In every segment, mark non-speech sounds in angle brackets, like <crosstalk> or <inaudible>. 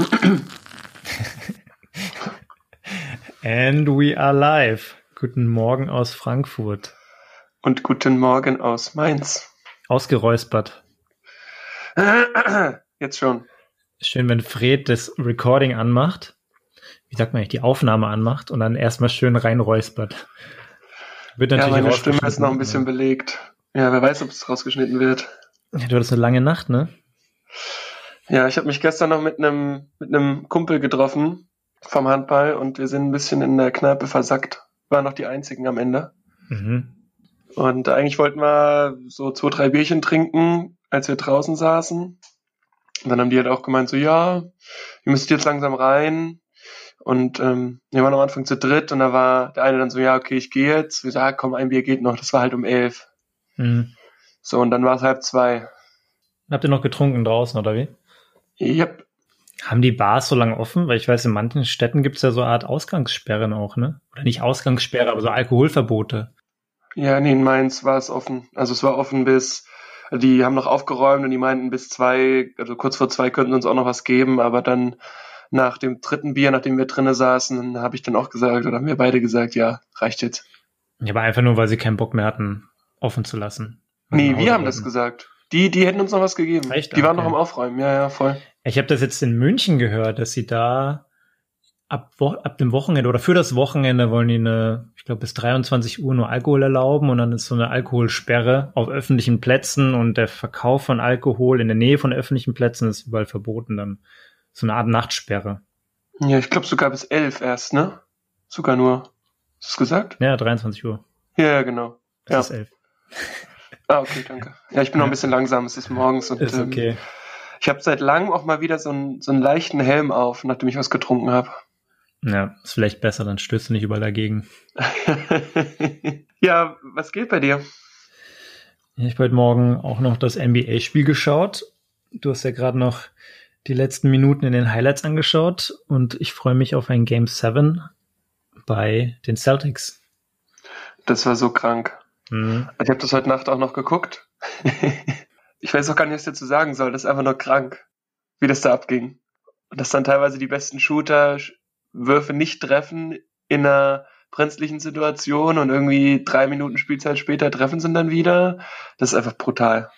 <coughs> And we are live. Guten Morgen aus Frankfurt. Und guten Morgen aus Mainz. Ausgeräuspert. <coughs> Jetzt schon. Schön, wenn Fred das Recording anmacht. Wie sagt man eigentlich, die Aufnahme anmacht und dann erstmal schön reinräuspert. Wird natürlich ja, meine Stimme ist noch ein bisschen belegt. Ja, wer weiß, ob es rausgeschnitten wird. Ja, du hattest eine lange Nacht, ne? Ja, ich habe mich gestern noch mit einem mit einem Kumpel getroffen vom Handball und wir sind ein bisschen in der Kneipe versackt. Waren noch die einzigen am Ende. Mhm. Und eigentlich wollten wir so zwei, drei Bierchen trinken, als wir draußen saßen. Und dann haben die halt auch gemeint, so ja, ihr müsst jetzt langsam rein. Und ähm, wir waren am Anfang zu dritt und da war der eine dann so, ja, okay, ich gehe jetzt. Wir sagen, komm, ein Bier geht noch. Das war halt um elf. Mhm. So, und dann war es halb zwei. Habt ihr noch getrunken draußen, oder wie? Yep. Haben die Bars so lange offen? Weil ich weiß, in manchen Städten gibt es ja so eine Art Ausgangssperren auch, ne? Oder nicht Ausgangssperre, aber so Alkoholverbote. Ja, nee, in Mainz war es offen. Also es war offen bis, die haben noch aufgeräumt und die meinten bis zwei, also kurz vor zwei könnten uns auch noch was geben, aber dann nach dem dritten Bier, nachdem wir drinnen saßen, habe ich dann auch gesagt, oder haben wir beide gesagt, ja, reicht jetzt. Ja, aber einfach nur, weil sie keinen Bock mehr hatten, offen zu lassen. Nee, wir haben das gesagt. Die, die hätten uns noch was gegeben. Echt? Die waren noch am Aufräumen, ja, ja, voll. Ich habe das jetzt in München gehört, dass sie da ab, ab dem Wochenende oder für das Wochenende wollen die eine, ich glaube, bis 23 Uhr nur Alkohol erlauben und dann ist so eine Alkoholsperre auf öffentlichen Plätzen und der Verkauf von Alkohol in der Nähe von öffentlichen Plätzen ist überall verboten dann. So eine Art Nachtsperre. Ja, ich glaube sogar bis 11 erst, ne? Sogar nur. Hast du gesagt? Ja, 23 Uhr. Ja, ja genau. Es ja. ist 11. Ah, okay, danke. Ja, ich bin noch ein bisschen langsam, es ist morgens und ist ähm, okay. Ähm, ich habe seit langem auch mal wieder so einen, so einen leichten Helm auf, nachdem ich was getrunken habe. Ja, ist vielleicht besser, dann stößt du nicht überall dagegen. <laughs> ja, was geht bei dir? Ich habe heute Morgen auch noch das NBA-Spiel geschaut. Du hast ja gerade noch die letzten Minuten in den Highlights angeschaut und ich freue mich auf ein Game 7 bei den Celtics. Das war so krank. Mhm. Ich habe das heute Nacht auch noch geguckt. <laughs> ich weiß auch gar nicht, was ich dazu sagen soll. Das ist einfach nur krank, wie das da abging. Und dass dann teilweise die besten Shooter Würfe nicht treffen in einer brenzlichen Situation und irgendwie drei Minuten Spielzeit später treffen sie dann wieder. Das ist einfach brutal.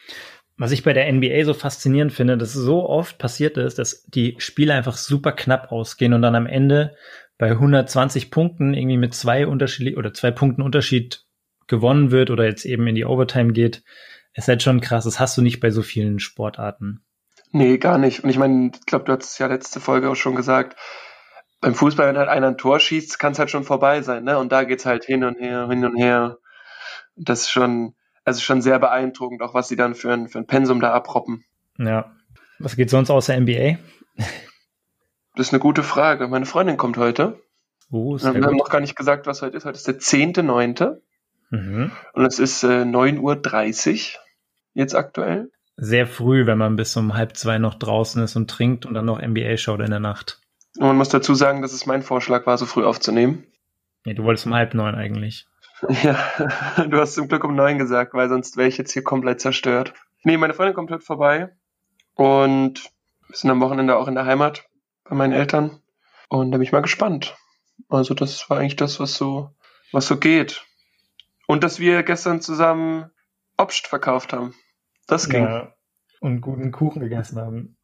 Was ich bei der NBA so faszinierend finde, dass so oft passiert ist, dass die Spiele einfach super knapp ausgehen und dann am Ende bei 120 Punkten irgendwie mit zwei Unterschied oder zwei Punkten Unterschied gewonnen wird oder jetzt eben in die Overtime geht, ist halt schon krass. Das hast du nicht bei so vielen Sportarten. Nee, gar nicht. Und ich meine, ich glaube, du hast es ja letzte Folge auch schon gesagt, beim Fußball, wenn halt einer ein Tor schießt, kann es halt schon vorbei sein, ne? Und da geht's halt hin und her, hin und her. Das ist schon, also schon sehr beeindruckend, auch was sie dann für ein, für ein Pensum da abroppen. Ja. Was geht sonst außer NBA? Das ist eine gute Frage. Meine Freundin kommt heute. Oh, Wir haben noch gar nicht gesagt, was heute ist. Heute ist der 10.9. Mhm. Und es ist äh, 9.30 Uhr jetzt aktuell. Sehr früh, wenn man bis um halb zwei noch draußen ist und trinkt und dann noch NBA schaut in der Nacht. Und man muss dazu sagen, dass es mein Vorschlag war, so früh aufzunehmen. Nee, du wolltest um halb neun eigentlich. <laughs> Ja, du hast zum Glück um neun gesagt, weil sonst wäre ich jetzt hier komplett zerstört. Nee, meine Freundin kommt heute vorbei und wir sind am Wochenende auch in der Heimat bei meinen Eltern und da bin ich mal gespannt. Also das war eigentlich das, was so, was so geht. Und dass wir gestern zusammen Obst verkauft haben. Das ging. Ja, und guten Kuchen gegessen haben.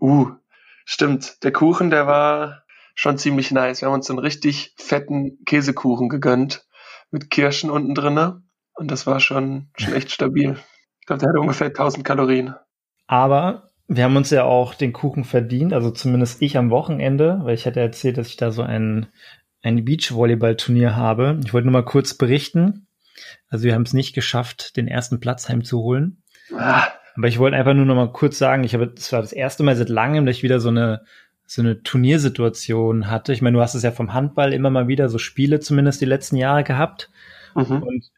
Uh, stimmt. Der Kuchen, der war schon ziemlich nice. Wir haben uns einen richtig fetten Käsekuchen gegönnt mit Kirschen unten drinne und das war schon, schon echt stabil. Ich glaube, der hatte ungefähr 1000 Kalorien. Aber wir haben uns ja auch den Kuchen verdient, also zumindest ich am Wochenende, weil ich hatte erzählt, dass ich da so ein, ein Beachvolleyball-Turnier habe. Ich wollte nur mal kurz berichten. Also wir haben es nicht geschafft, den ersten Platz heimzuholen. Ah. Aber ich wollte einfach nur noch mal kurz sagen, ich habe, das war das erste Mal seit langem, dass ich wieder so eine so eine Turniersituation hatte. Ich meine, du hast es ja vom Handball immer mal wieder so Spiele zumindest die letzten Jahre gehabt. Mhm. Und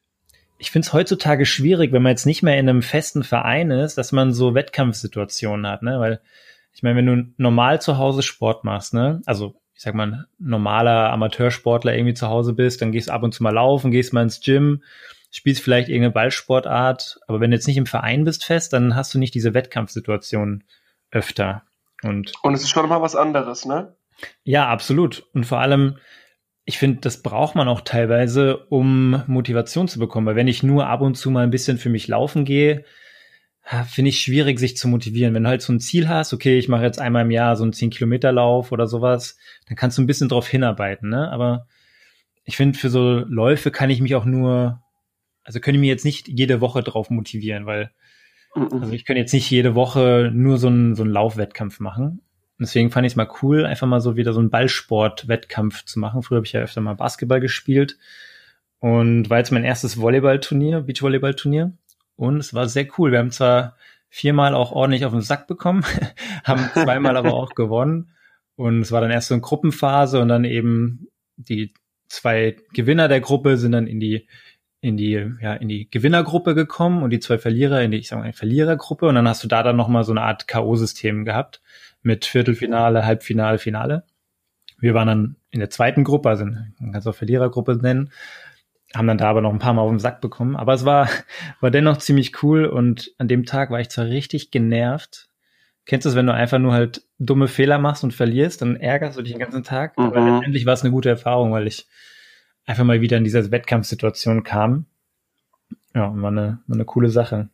ich finde es heutzutage schwierig, wenn man jetzt nicht mehr in einem festen Verein ist, dass man so Wettkampfsituationen hat, ne? Weil ich meine, wenn du normal zu Hause Sport machst, ne? Also ich sag mal, normaler Amateursportler irgendwie zu Hause bist, dann gehst du ab und zu mal laufen, gehst mal ins Gym, spielst vielleicht irgendeine Ballsportart, aber wenn du jetzt nicht im Verein bist fest, dann hast du nicht diese Wettkampfsituation öfter. Und, und es ist schon mal was anderes, ne? Ja, absolut. Und vor allem, ich finde, das braucht man auch teilweise, um Motivation zu bekommen. Weil wenn ich nur ab und zu mal ein bisschen für mich laufen gehe, finde ich schwierig, sich zu motivieren. Wenn du halt so ein Ziel hast, okay, ich mache jetzt einmal im Jahr so einen 10-Kilometer-Lauf oder sowas, dann kannst du ein bisschen drauf hinarbeiten, ne? Aber ich finde, für so Läufe kann ich mich auch nur, also können ich mich jetzt nicht jede Woche drauf motivieren, weil mhm. also ich kann jetzt nicht jede Woche nur so einen, so einen Laufwettkampf machen. Deswegen fand ich es mal cool, einfach mal so wieder so einen Ballsport-Wettkampf zu machen. Früher habe ich ja öfter mal Basketball gespielt und war jetzt mein erstes Volleyballturnier, Beachvolleyballturnier. Und es war sehr cool. Wir haben zwar viermal auch ordentlich auf den Sack bekommen, <laughs> haben zweimal aber auch gewonnen. Und es war dann erst so eine Gruppenphase und dann eben die zwei Gewinner der Gruppe sind dann in die in die ja in die Gewinnergruppe gekommen und die zwei Verlierer in die ich sag mal Verlierergruppe und dann hast du da dann noch mal so eine Art KO-System gehabt mit Viertelfinale, Halbfinale, Finale. Wir waren dann in der zweiten Gruppe, also man kann es auch Verlierergruppe nennen, haben dann da aber noch ein paar Mal auf den Sack bekommen. Aber es war, <laughs> war dennoch ziemlich cool und an dem Tag war ich zwar richtig genervt. Kennst du es, wenn du einfach nur halt dumme Fehler machst und verlierst, dann ärgerst du dich den ganzen Tag. Mhm. Aber letztendlich war es eine gute Erfahrung, weil ich einfach mal wieder in dieser Wettkampfsituation kam. Ja, war eine, war eine coole Sache.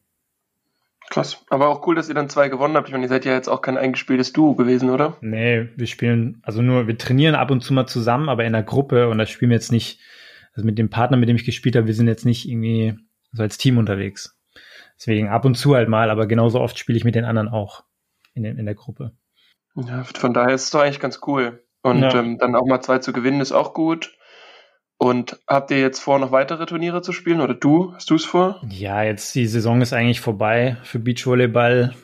Krass. Aber auch cool, dass ihr dann zwei gewonnen habt. Ich meine, ihr seid ja jetzt auch kein eingespieltes Duo gewesen, oder? Nee, wir spielen, also nur, wir trainieren ab und zu mal zusammen, aber in der Gruppe und da spielen wir jetzt nicht, also mit dem Partner, mit dem ich gespielt habe, wir sind jetzt nicht irgendwie so als Team unterwegs. Deswegen ab und zu halt mal, aber genauso oft spiele ich mit den anderen auch in, den, in der Gruppe. Ja, von daher ist es doch eigentlich ganz cool. Und ja. ähm, dann auch mal zwei zu gewinnen ist auch gut. Und habt ihr jetzt vor, noch weitere Turniere zu spielen oder du? Hast du es vor? Ja, jetzt die Saison ist eigentlich vorbei für Beachvolleyball.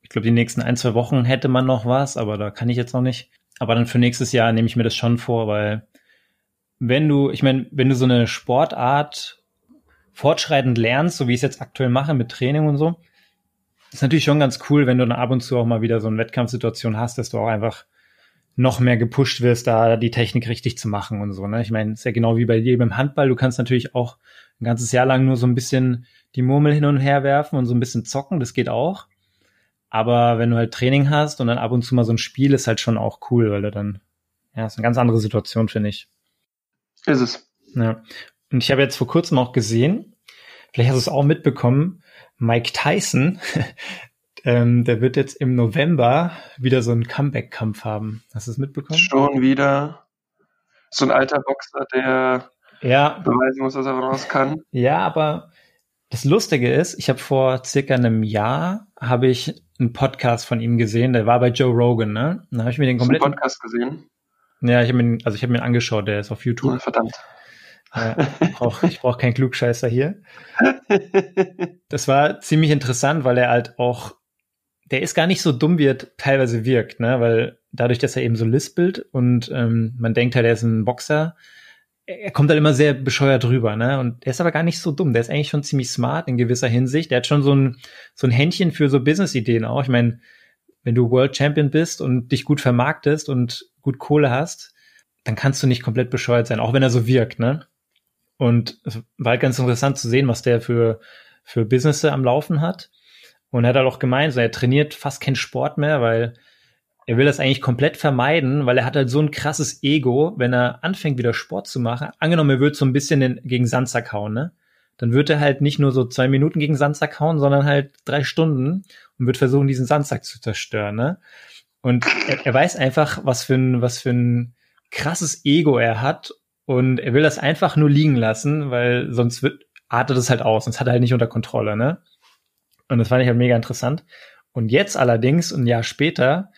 Ich glaube, die nächsten ein, zwei Wochen hätte man noch was, aber da kann ich jetzt noch nicht. Aber dann für nächstes Jahr nehme ich mir das schon vor, weil wenn du, ich meine, wenn du so eine Sportart fortschreitend lernst, so wie ich es jetzt aktuell mache mit Training und so, ist natürlich schon ganz cool, wenn du dann ab und zu auch mal wieder so eine Wettkampfsituation hast, dass du auch einfach noch mehr gepusht wirst, da die Technik richtig zu machen und so. Ne? Ich meine, ist ja genau wie bei dir beim Handball. Du kannst natürlich auch ein ganzes Jahr lang nur so ein bisschen die Murmel hin und her werfen und so ein bisschen zocken. Das geht auch. Aber wenn du halt Training hast und dann ab und zu mal so ein Spiel, ist halt schon auch cool, weil du dann, ja, ist eine ganz andere Situation, finde ich. Ist es. Ja. Und ich habe jetzt vor kurzem auch gesehen, vielleicht hast du es auch mitbekommen, Mike Tyson, <laughs> ähm, der wird jetzt im November wieder so einen Comeback-Kampf haben. Hast du es mitbekommen? Schon wieder. So ein alter Boxer, der ja. beweisen muss, dass er was kann. Ja, aber das Lustige ist, ich habe vor circa einem Jahr habe ich einen Podcast von ihm gesehen, der war bei Joe Rogan, ne? Dann habe ich mir den kompletten Podcast gesehen. Ja, ich habe ihn, also ich habe mir angeschaut, der ist auf YouTube. Oh, verdammt. Ja, ich brauche brauch keinen Klugscheißer hier. <laughs> Das war ziemlich interessant, weil er halt auch, der ist gar nicht so dumm, wie er teilweise wirkt, ne? Weil dadurch, dass er eben so lispelt und ähm, man denkt halt, er ist ein Boxer, er kommt halt immer sehr bescheuert rüber, ne? Und er ist aber gar nicht so dumm. Der ist eigentlich schon ziemlich smart in gewisser Hinsicht. Der hat schon so ein, so ein Händchen für so Business-Ideen auch. Ich meine, wenn du World Champion bist und dich gut vermarktest und gut Kohle hast, dann kannst du nicht komplett bescheuert sein, auch wenn er so wirkt, ne? Und es war halt ganz interessant zu sehen, was der für, für Business am Laufen hat. Und er hat halt auch gemeint, so, er trainiert fast keinen Sport mehr, weil er will das eigentlich komplett vermeiden, weil er hat halt so ein krasses Ego, wenn er anfängt, wieder Sport zu machen. Angenommen, er würde so ein bisschen den, gegen Sandsack hauen, ne? Dann wird er halt nicht nur so zwei Minuten gegen Sandsack hauen, sondern halt drei Stunden und wird versuchen, diesen Sandsack zu zerstören, ne? Und er, er weiß einfach, was für ein, was für ein krasses Ego er hat und er will das einfach nur liegen lassen, weil sonst wird, artet es halt aus, sonst hat er halt nicht unter Kontrolle, ne? Und das fand ich halt mega interessant. Und jetzt allerdings, ein Jahr später,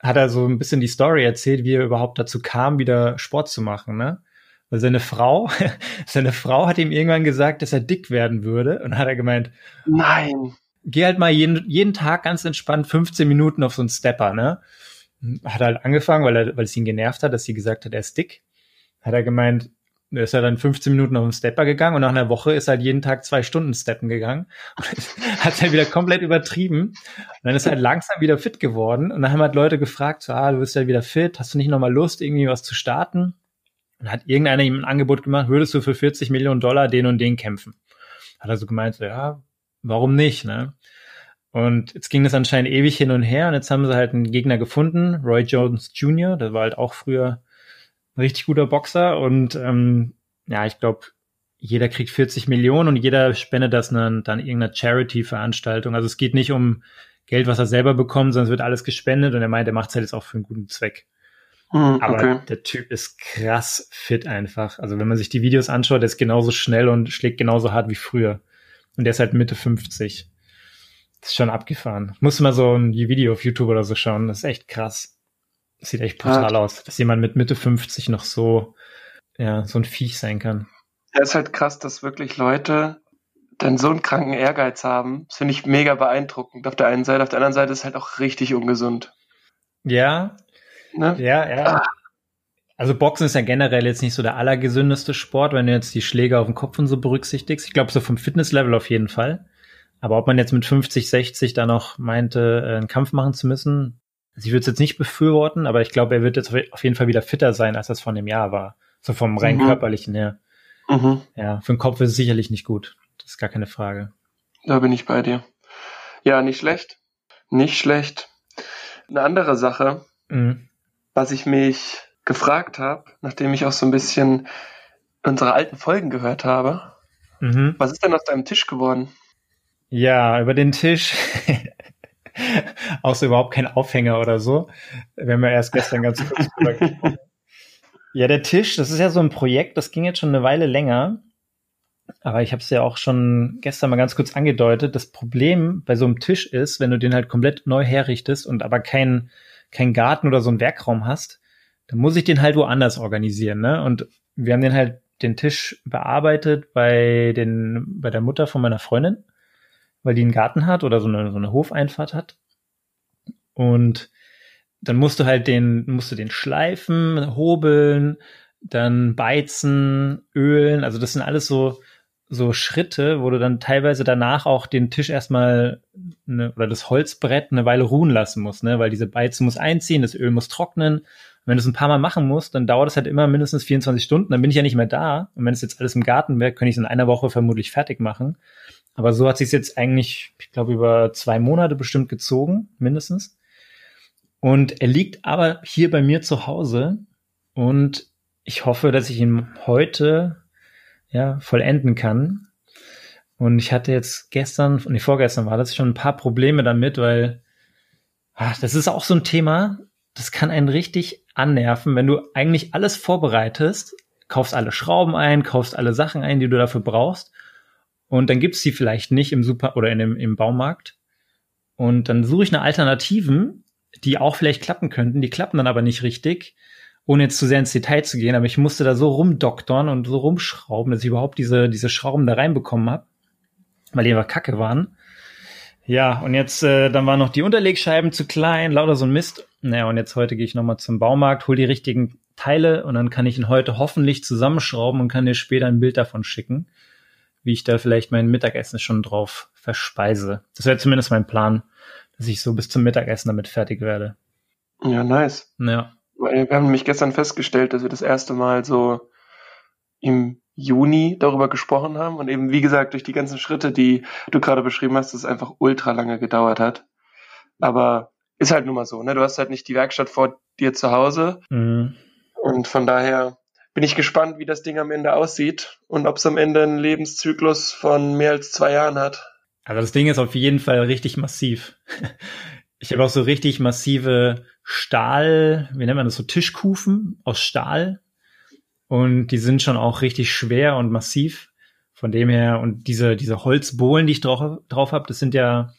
hat er so ein bisschen die Story erzählt, wie er überhaupt dazu kam, wieder Sport zu machen, ne? Weil seine Frau, <laughs> seine Frau hat ihm irgendwann gesagt, dass er dick werden würde und hat er gemeint, nein, geh halt mal jeden, jeden Tag ganz entspannt 15 Minuten auf so einen Stepper, ne? Hat halt angefangen, weil er, weil es ihn genervt hat, dass sie gesagt hat, er ist dick hat er gemeint, er ist ja dann 15 Minuten auf den Stepper gegangen und nach einer Woche ist er halt jeden Tag zwei Stunden steppen gegangen. <laughs> hat es halt wieder komplett übertrieben. Und dann ist er halt langsam wieder fit geworden. Und dann haben halt Leute gefragt, so, ah, du bist ja wieder fit, hast du nicht nochmal Lust, irgendwie was zu starten? Und hat irgendeiner ihm ein Angebot gemacht, würdest du für 40 Millionen Dollar den und den kämpfen? Hat er so gemeint, so, ja, warum nicht, ne? Und jetzt ging das anscheinend ewig hin und her und jetzt haben sie halt einen Gegner gefunden, Roy Jones Jr., der war halt auch früher ein richtig guter Boxer und ähm, ja, ich glaube, jeder kriegt 40 Millionen und jeder spendet das dann, dann irgendeiner Charity-Veranstaltung. Also es geht nicht um Geld, was er selber bekommt, sondern es wird alles gespendet und er meint, er macht es halt jetzt auch für einen guten Zweck. Mm, Aber okay. der Typ ist krass fit einfach. Also wenn man sich die Videos anschaut, der ist genauso schnell und schlägt genauso hart wie früher. Und der ist halt Mitte 50. Das ist schon abgefahren. Muss mal so ein Video auf YouTube oder so schauen. Das ist echt krass. Das sieht echt brutal ja. aus, dass jemand mit Mitte 50 noch so, ja, so ein Viech sein kann. Ja, ist halt krass, dass wirklich Leute dann so einen kranken Ehrgeiz haben. Das finde ich mega beeindruckend auf der einen Seite. Auf der anderen Seite ist es halt auch richtig ungesund. Ja. Ne? Ja, ja. Also Boxen ist ja generell jetzt nicht so der allergesündeste Sport, wenn du jetzt die Schläge auf den Kopf und so berücksichtigst. Ich glaube, so vom Fitnesslevel auf jeden Fall. Aber ob man jetzt mit 50, 60 da noch meinte, äh, einen Kampf machen zu müssen, also ich würde es jetzt nicht befürworten, aber ich glaube, er wird jetzt auf jeden Fall wieder fitter sein, als das vor einem Jahr war. So vom rein mhm. körperlichen her. Mhm. Ja, für den Kopf ist es sicherlich nicht gut. Das ist gar keine Frage. Da bin ich bei dir. Ja, nicht schlecht. Nicht schlecht. Eine andere Sache, mhm. Was ich mich gefragt habe, nachdem ich auch so ein bisschen unsere alten Folgen gehört habe. Mhm. Was ist denn aus deinem Tisch geworden? Ja, über den Tisch. <laughs> auch so überhaupt kein Aufhänger oder so. Wir haben ja erst gestern ganz kurz <laughs> drüber gesprochen. Ja, der Tisch, das ist ja so ein Projekt, das ging jetzt schon eine Weile länger. Aber ich habe es ja auch schon gestern mal ganz kurz angedeutet. Das Problem bei so einem Tisch ist, wenn du den halt komplett neu herrichtest und aber keinen kein Garten oder so einen Werkraum hast, dann muss ich den halt woanders organisieren. Ne? Und wir haben den halt den Tisch bearbeitet bei den bei der Mutter von meiner Freundin, weil die einen Garten hat oder so eine, so eine Hofeinfahrt hat. Und dann musst du halt den, musst du den schleifen, hobeln, dann beizen, ölen. Also das sind alles so, so Schritte, wo du dann teilweise danach auch den Tisch erstmal ne, oder das Holzbrett eine Weile ruhen lassen musst, ne? Weil diese Beize muss einziehen, das Öl muss trocknen. Und wenn du es ein paar Mal machen musst, dann dauert es halt immer mindestens 24 Stunden, dann bin ich ja nicht mehr da. Und wenn es jetzt alles im Garten wäre, könnte ich es in einer Woche vermutlich fertig machen. Aber so hat sich jetzt eigentlich, ich glaube, über zwei Monate bestimmt gezogen, mindestens. Und er liegt aber hier bei mir zu Hause und ich hoffe, dass ich ihn heute ja vollenden kann. Und ich hatte jetzt gestern, nee, vorgestern war das schon ein paar Probleme damit, weil ach, das ist auch so ein Thema, das kann einen richtig annerven, wenn du eigentlich alles vorbereitest, kaufst alle Schrauben ein, kaufst alle Sachen ein, die du dafür brauchst. Und dann gibt's die vielleicht nicht im Super oder in dem, im Baumarkt. Und dann suche ich eine Alternativen die auch vielleicht klappen könnten, die klappen dann aber nicht richtig, ohne jetzt zu sehr ins Detail zu gehen, aber ich musste da so rumdoktern und so rumschrauben, dass ich überhaupt diese, diese Schrauben da reinbekommen habe, weil die einfach kacke waren. Ja, und jetzt, äh, dann waren noch die Unterlegscheiben zu klein, lauter so ein Mist. Naja, und jetzt heute gehe ich nochmal zum Baumarkt, hol die richtigen Teile und dann kann ich ihn heute hoffentlich zusammenschrauben und kann dir später ein Bild davon schicken, wie ich da vielleicht mein Mittagessen schon drauf verspeise. Das wäre zumindest mein Plan dass ich so bis zum Mittagessen damit fertig werde. Ja, nice. Ja. Wir haben nämlich gestern festgestellt, dass wir das erste Mal so im Juni darüber gesprochen haben und eben, wie gesagt, durch die ganzen Schritte, die du gerade beschrieben hast, dass es einfach ultra lange gedauert hat. Aber ist halt nun mal so, ne? Du hast halt nicht die Werkstatt vor dir zu Hause. Mhm. Und von daher bin ich gespannt, wie das Ding am Ende aussieht und ob es am Ende einen Lebenszyklus von mehr als zwei Jahren hat. Also das Ding ist auf jeden Fall richtig massiv. <laughs> Ich habe auch so richtig massive Stahl, wie nennt man das so, Tischkufen aus Stahl. Und die sind schon auch richtig schwer und massiv. Von dem her, und diese, diese Holzbohlen, die ich drauf, drauf habe, das sind ja,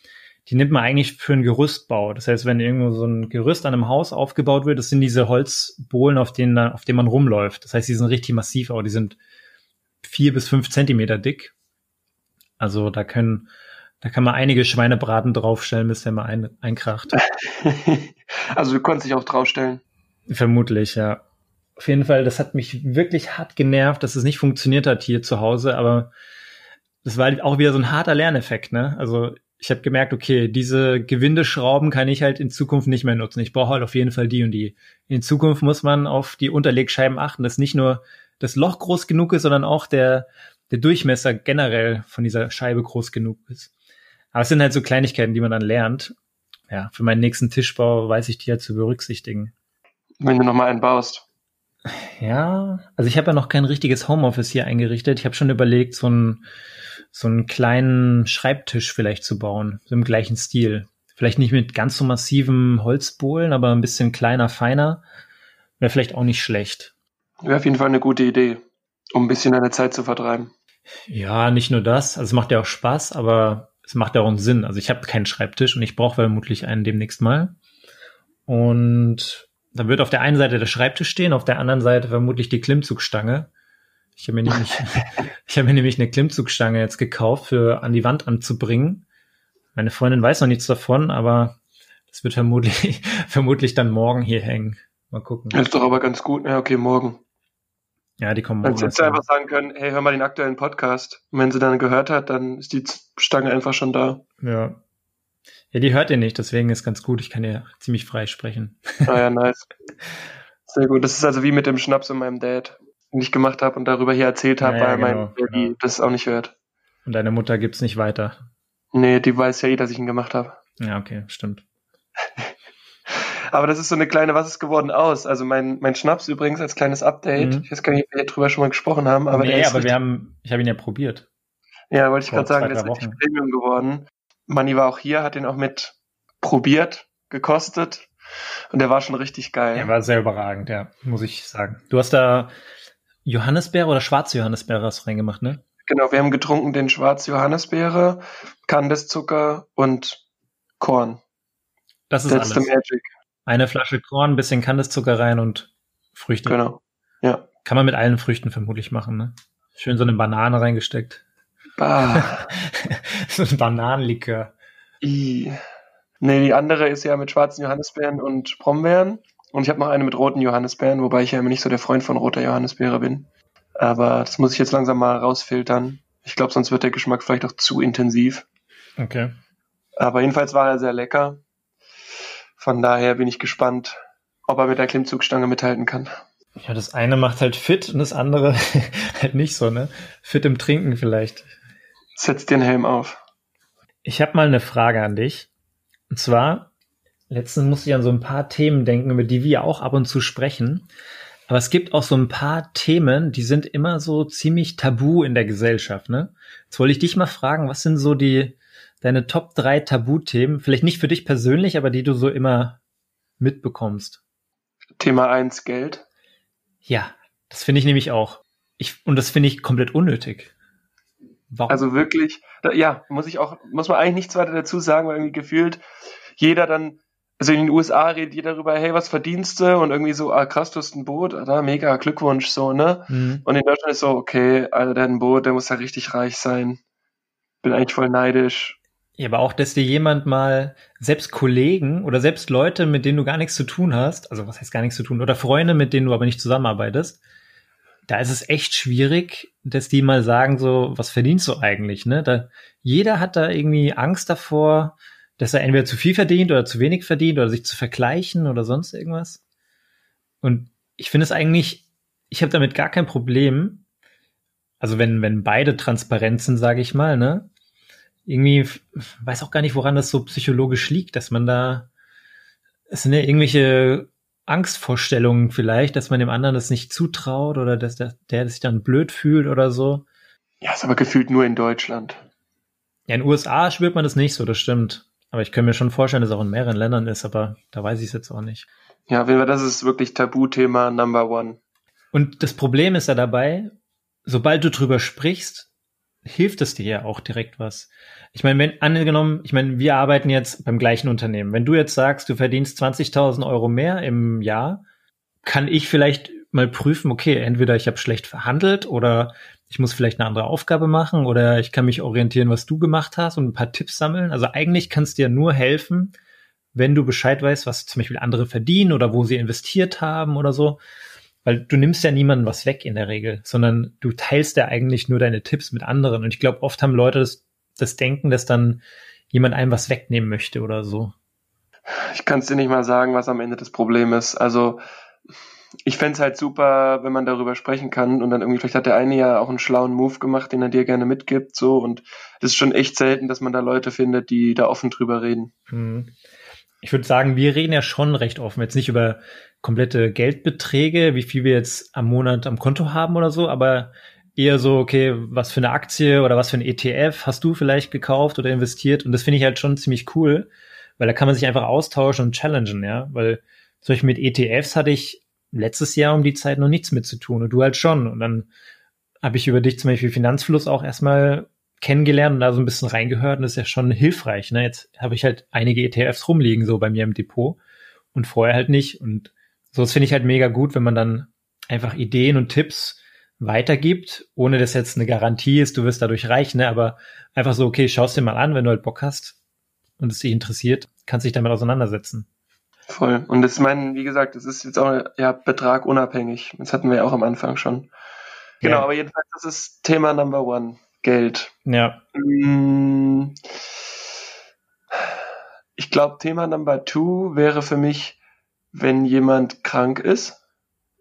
die nimmt man eigentlich für einen Gerüstbau. Das heißt, wenn irgendwo so ein Gerüst an einem Haus aufgebaut wird, das sind diese Holzbohlen, auf denen, auf denen man rumläuft. Das heißt, die sind richtig massiv, aber die sind vier bis fünf Zentimeter dick. Also da können da kann man einige Schweinebraten draufstellen, bis der mal ein, einkracht. <laughs> also du konntest dich auch draufstellen. Vermutlich, ja. Auf jeden Fall, das hat mich wirklich hart genervt, dass es nicht funktioniert hat hier zu Hause, aber das war halt auch wieder so ein harter Lerneffekt, ne? Also ich habe gemerkt, okay, diese Gewindeschrauben kann ich halt in Zukunft nicht mehr nutzen. Ich brauche halt auf jeden Fall die und die. In Zukunft muss man auf die Unterlegscheiben achten, dass nicht nur das Loch groß genug ist, sondern auch der, der Durchmesser generell von dieser Scheibe groß genug ist. Aber es sind halt so Kleinigkeiten, die man dann lernt. Ja, für meinen nächsten Tischbau weiß ich die ja zu berücksichtigen. Wenn du nochmal einen baust. Ja, also ich habe ja noch kein richtiges Homeoffice hier eingerichtet. Ich habe schon überlegt, so einen so einen kleinen Schreibtisch vielleicht zu bauen, so im gleichen Stil. Vielleicht nicht mit ganz so massiven Holzbohlen, aber ein bisschen kleiner, feiner. Wäre vielleicht auch nicht schlecht. Wäre auf jeden Fall eine gute Idee, um ein bisschen deine Zeit zu vertreiben. Ja, nicht nur das. Also es macht ja auch Spaß, aber es macht einen Sinn. Also ich habe keinen Schreibtisch und ich brauche vermutlich einen demnächst mal. Und da wird auf der einen Seite der Schreibtisch stehen, auf der anderen Seite vermutlich die Klimmzugstange. Ich habe mir nämlich, <laughs> ich habe mir nämlich eine Klimmzugstange jetzt gekauft, für an die Wand anzubringen. Meine Freundin weiß noch nichts davon, aber das wird vermutlich, <laughs> vermutlich dann morgen hier hängen. Mal gucken. Das ist doch aber ganz gut. Ja, okay, morgen. Ja, die kommen. Dann hättest du einfach sagen können, hey, hör mal den aktuellen Podcast. Und wenn sie dann gehört hat, dann ist die Stange einfach schon da. Ja. Ja, die hört ihr nicht, deswegen ist ganz gut. Ich kann ja ziemlich frei sprechen. Ah ja, <laughs> nice. Sehr gut. Das ist also wie mit dem Schnaps und meinem Dad, den ich gemacht habe und darüber hier erzählt habe, ja, weil genau, mein Daddy genau. das auch nicht hört. Und deine Mutter gibt's nicht weiter. Nee, die weiß ja eh, dass ich ihn gemacht habe. Ja, okay, stimmt. Aber das ist so eine kleine, was ist geworden aus? Also mein, mein Schnaps übrigens als kleines Update. Mhm. Ich weiß gar nicht, ob wir drüber schon mal gesprochen haben, aber nee, aber wir haben, ich habe ihn ja probiert. Ja, wollte ich gerade sagen, der ist richtig Premium geworden. Manni war auch hier, hat ihn auch mit probiert, gekostet und der war schon richtig geil. Er war sehr überragend, ja, muss ich sagen. Du hast da Johannisbeere oder schwarze Johannisbeere hast reingemacht, ne? Genau, wir haben getrunken den schwarze Johannisbeere, Kandiszucker und Korn. Das ist That's alles. The magic. Eine Flasche Korn, bisschen Kandiszucker rein und Früchte. Genau. Ja. Kann man mit allen Früchten vermutlich machen, ne? Schön so eine Banane reingesteckt. Bah. <laughs> so ein Bananenlikör. I. Nee, die andere ist ja mit schwarzen Johannisbeeren und Brombeeren. Und ich habe noch eine mit roten Johannisbeeren, wobei ich ja immer nicht so der Freund von roter Johannisbeere bin. Aber das muss ich jetzt langsam mal rausfiltern. Ich glaube, sonst wird der Geschmack vielleicht auch zu intensiv. Okay. Aber jedenfalls war er sehr lecker. Von daher bin ich gespannt, ob er mit der Klimmzugstange mithalten kann. Ja, das eine macht halt fit und das andere <laughs> halt nicht so, ne? Fit im Trinken vielleicht. Setz den Helm auf. Ich habe mal eine Frage an dich. Und zwar, letztens musste ich an so ein paar Themen denken, über die wir auch ab und zu sprechen. Aber es gibt auch so ein paar Themen, die sind immer so ziemlich tabu in der Gesellschaft, ne? Jetzt wollte ich dich mal fragen, was sind so die, deine Top 3 Tabuthemen? Vielleicht nicht für dich persönlich, aber die du so immer mitbekommst. Thema 1, Geld. Ja, das finde ich nämlich auch. Ich, und das finde ich komplett unnötig. Warum? Also wirklich, ja, muss ich auch, muss man eigentlich nichts weiter dazu sagen, weil irgendwie gefühlt jeder dann, also in den USA redet jeder darüber, hey, was verdienst du? Und irgendwie so, ah krass, du hast ein Boot, oder? Mega, Glückwunsch, so, ne? Mhm. Und in Deutschland ist so, okay, Alter, der hat ein Boot, der muss ja richtig reich sein. Bin eigentlich voll neidisch. Ja, aber auch, dass dir jemand mal, selbst Kollegen oder selbst Leute, mit denen du gar nichts zu tun hast, also was heißt gar nichts zu tun, oder Freunde, mit denen du aber nicht zusammenarbeitest, da ist es echt schwierig, dass die mal sagen so, was verdienst du eigentlich, ne? Da, jeder hat da irgendwie Angst davor, dass er entweder zu viel verdient oder zu wenig verdient oder sich zu vergleichen oder sonst irgendwas. Und ich finde es eigentlich, ich habe damit gar kein Problem. Also wenn, wenn beide transparent sind, sage ich mal, ne? Irgendwie weiß auch gar nicht, woran das so psychologisch liegt, dass man da, es sind ja irgendwelche Angstvorstellungen vielleicht, dass man dem anderen das nicht zutraut oder dass der, der sich dann blöd fühlt oder so. Ja, ist aber gefühlt nur in Deutschland. Ja, in den USA spürt man das nicht so, das stimmt. Aber ich kann mir schon vorstellen, dass es auch in mehreren Ländern ist, aber da weiß ich es jetzt auch nicht. Ja, wenn wir, das ist wirklich Tabuthema Number One. Und das Problem ist ja dabei, sobald du drüber sprichst, hilft es dir ja auch direkt was. Ich meine, wenn angenommen, ich meine, wir arbeiten jetzt beim gleichen Unternehmen. Wenn du jetzt sagst, du verdienst 20.000 Euro mehr im Jahr, kann ich vielleicht mal prüfen, okay, entweder ich habe schlecht verhandelt oder ich muss vielleicht eine andere Aufgabe machen oder ich kann mich orientieren, was du gemacht hast und ein paar Tipps sammeln. Also eigentlich kannst dir nur helfen, wenn du Bescheid weißt, was zum Beispiel andere verdienen oder wo sie investiert haben oder so. Weil du nimmst ja niemandem was weg in der Regel, sondern du teilst ja eigentlich nur deine Tipps mit anderen. Und ich glaube, oft haben Leute das das Denken, dass dann jemand einem was wegnehmen möchte oder so? Ich kann es dir nicht mal sagen, was am Ende das Problem ist. Also ich fände es halt super, wenn man darüber sprechen kann und dann irgendwie, vielleicht hat der eine ja auch einen schlauen Move gemacht, den er dir gerne mitgibt, so und das ist schon echt selten, dass man da Leute findet, die da offen drüber reden. Hm. Ich würde sagen, wir reden ja schon recht offen, jetzt nicht über komplette Geldbeträge, wie viel wir jetzt am Monat am Konto haben oder so, aber eher so, okay, was für eine Aktie oder was für ein ETF hast du vielleicht gekauft oder investiert? Und das finde ich halt schon ziemlich cool, weil da kann man sich einfach austauschen und challengen, ja, weil zum Beispiel mit ETFs hatte ich letztes Jahr um die Zeit noch nichts mit zu tun und du halt schon. Und dann habe ich über dich zum Beispiel Finanzfluss auch erstmal kennengelernt und da so ein bisschen reingehört und das ist ja schon hilfreich. Ne? Jetzt habe ich halt einige ETFs rumliegen so bei mir im Depot und vorher halt nicht. Und so das finde ich halt mega gut, wenn man dann einfach Ideen und Tipps weitergibt, ohne dass jetzt eine Garantie ist, du wirst dadurch reich, ne? Aber einfach so, okay, schaust dir mal an, wenn du halt Bock hast und es dich interessiert, kannst dich damit auseinandersetzen. Voll. Und das meinen, wie gesagt, das ist jetzt auch ja Betrag unabhängig. Das hatten wir ja auch am Anfang schon. Genau, ja. aber jedenfalls, das ist Thema Number One. Geld. Ja. Mm. Ich glaube, Thema Number Two wäre für mich, wenn jemand krank ist.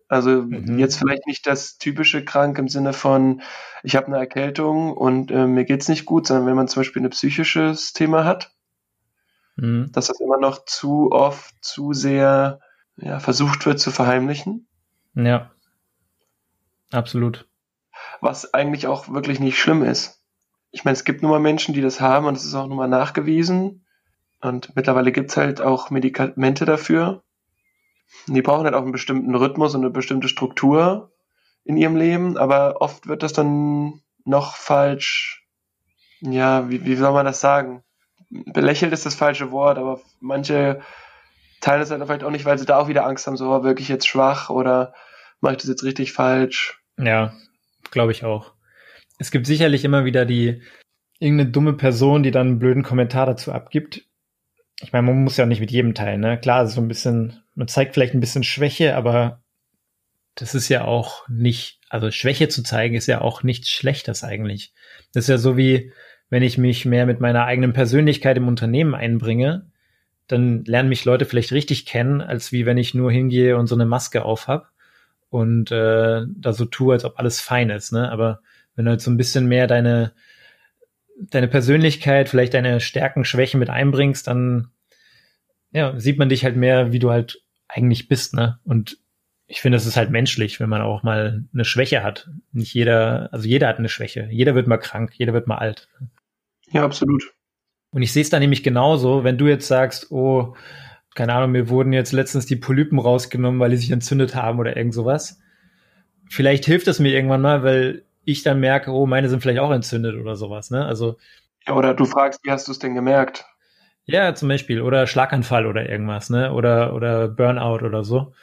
Also mhm. jetzt vielleicht nicht das typische krank im Sinne von, ich habe eine Erkältung und äh, mir geht's nicht gut, sondern wenn man zum Beispiel ein psychisches Thema hat, mhm. dass das immer noch zu oft, zu sehr ja, versucht wird zu verheimlichen. Ja, absolut. Was eigentlich auch wirklich nicht schlimm ist. Ich meine, es gibt nun mal Menschen, die das haben und es ist auch nun mal nachgewiesen. Und mittlerweile gibt's halt auch Medikamente dafür. Die brauchen halt auch einen bestimmten Rhythmus und eine bestimmte Struktur in ihrem Leben, aber oft wird das dann noch falsch, ja, wie, wie soll man das sagen? Belächelt ist das falsche Wort, aber manche teilen es halt vielleicht auch nicht, weil sie da auch wieder Angst haben, so wirklich jetzt schwach oder mache ich das jetzt richtig falsch. Ja, glaube ich auch. Es gibt sicherlich immer wieder die irgendeine dumme Person, die dann einen blöden Kommentar dazu abgibt. Ich meine, man muss ja nicht mit jedem teilen, ne? Klar, so ein bisschen man zeigt vielleicht ein bisschen Schwäche, aber das ist ja auch nicht, also Schwäche zu zeigen ist ja auch nichts Schlechtes eigentlich. Das ist ja so wie, wenn ich mich mehr mit meiner eigenen Persönlichkeit im Unternehmen einbringe, dann lernen mich Leute vielleicht richtig kennen, als wie wenn ich nur hingehe und so eine Maske aufhab und äh, da so tue, als ob alles fein ist. Ne? Aber wenn du halt so ein bisschen mehr deine, deine Persönlichkeit, vielleicht deine Stärken, Schwächen mit einbringst, dann ja, sieht man dich halt mehr, wie du halt eigentlich bist, ne? Und ich finde, es ist halt menschlich, wenn man auch mal eine Schwäche hat. Nicht jeder, also jeder hat eine Schwäche. Jeder wird mal krank, jeder wird mal alt. Ja, absolut. Und ich sehe es da nämlich genauso, wenn du jetzt sagst, oh, keine Ahnung, mir wurden jetzt letztens die Polypen rausgenommen, weil die sich entzündet haben oder irgend sowas. Vielleicht hilft es mir irgendwann mal, weil ich dann merke, oh, meine sind vielleicht auch entzündet oder sowas, ne? Also. Ja, oder du fragst, wie hast du es denn gemerkt? Ja, zum Beispiel. Oder Schlaganfall oder irgendwas, ne? Oder, oder Burnout oder so.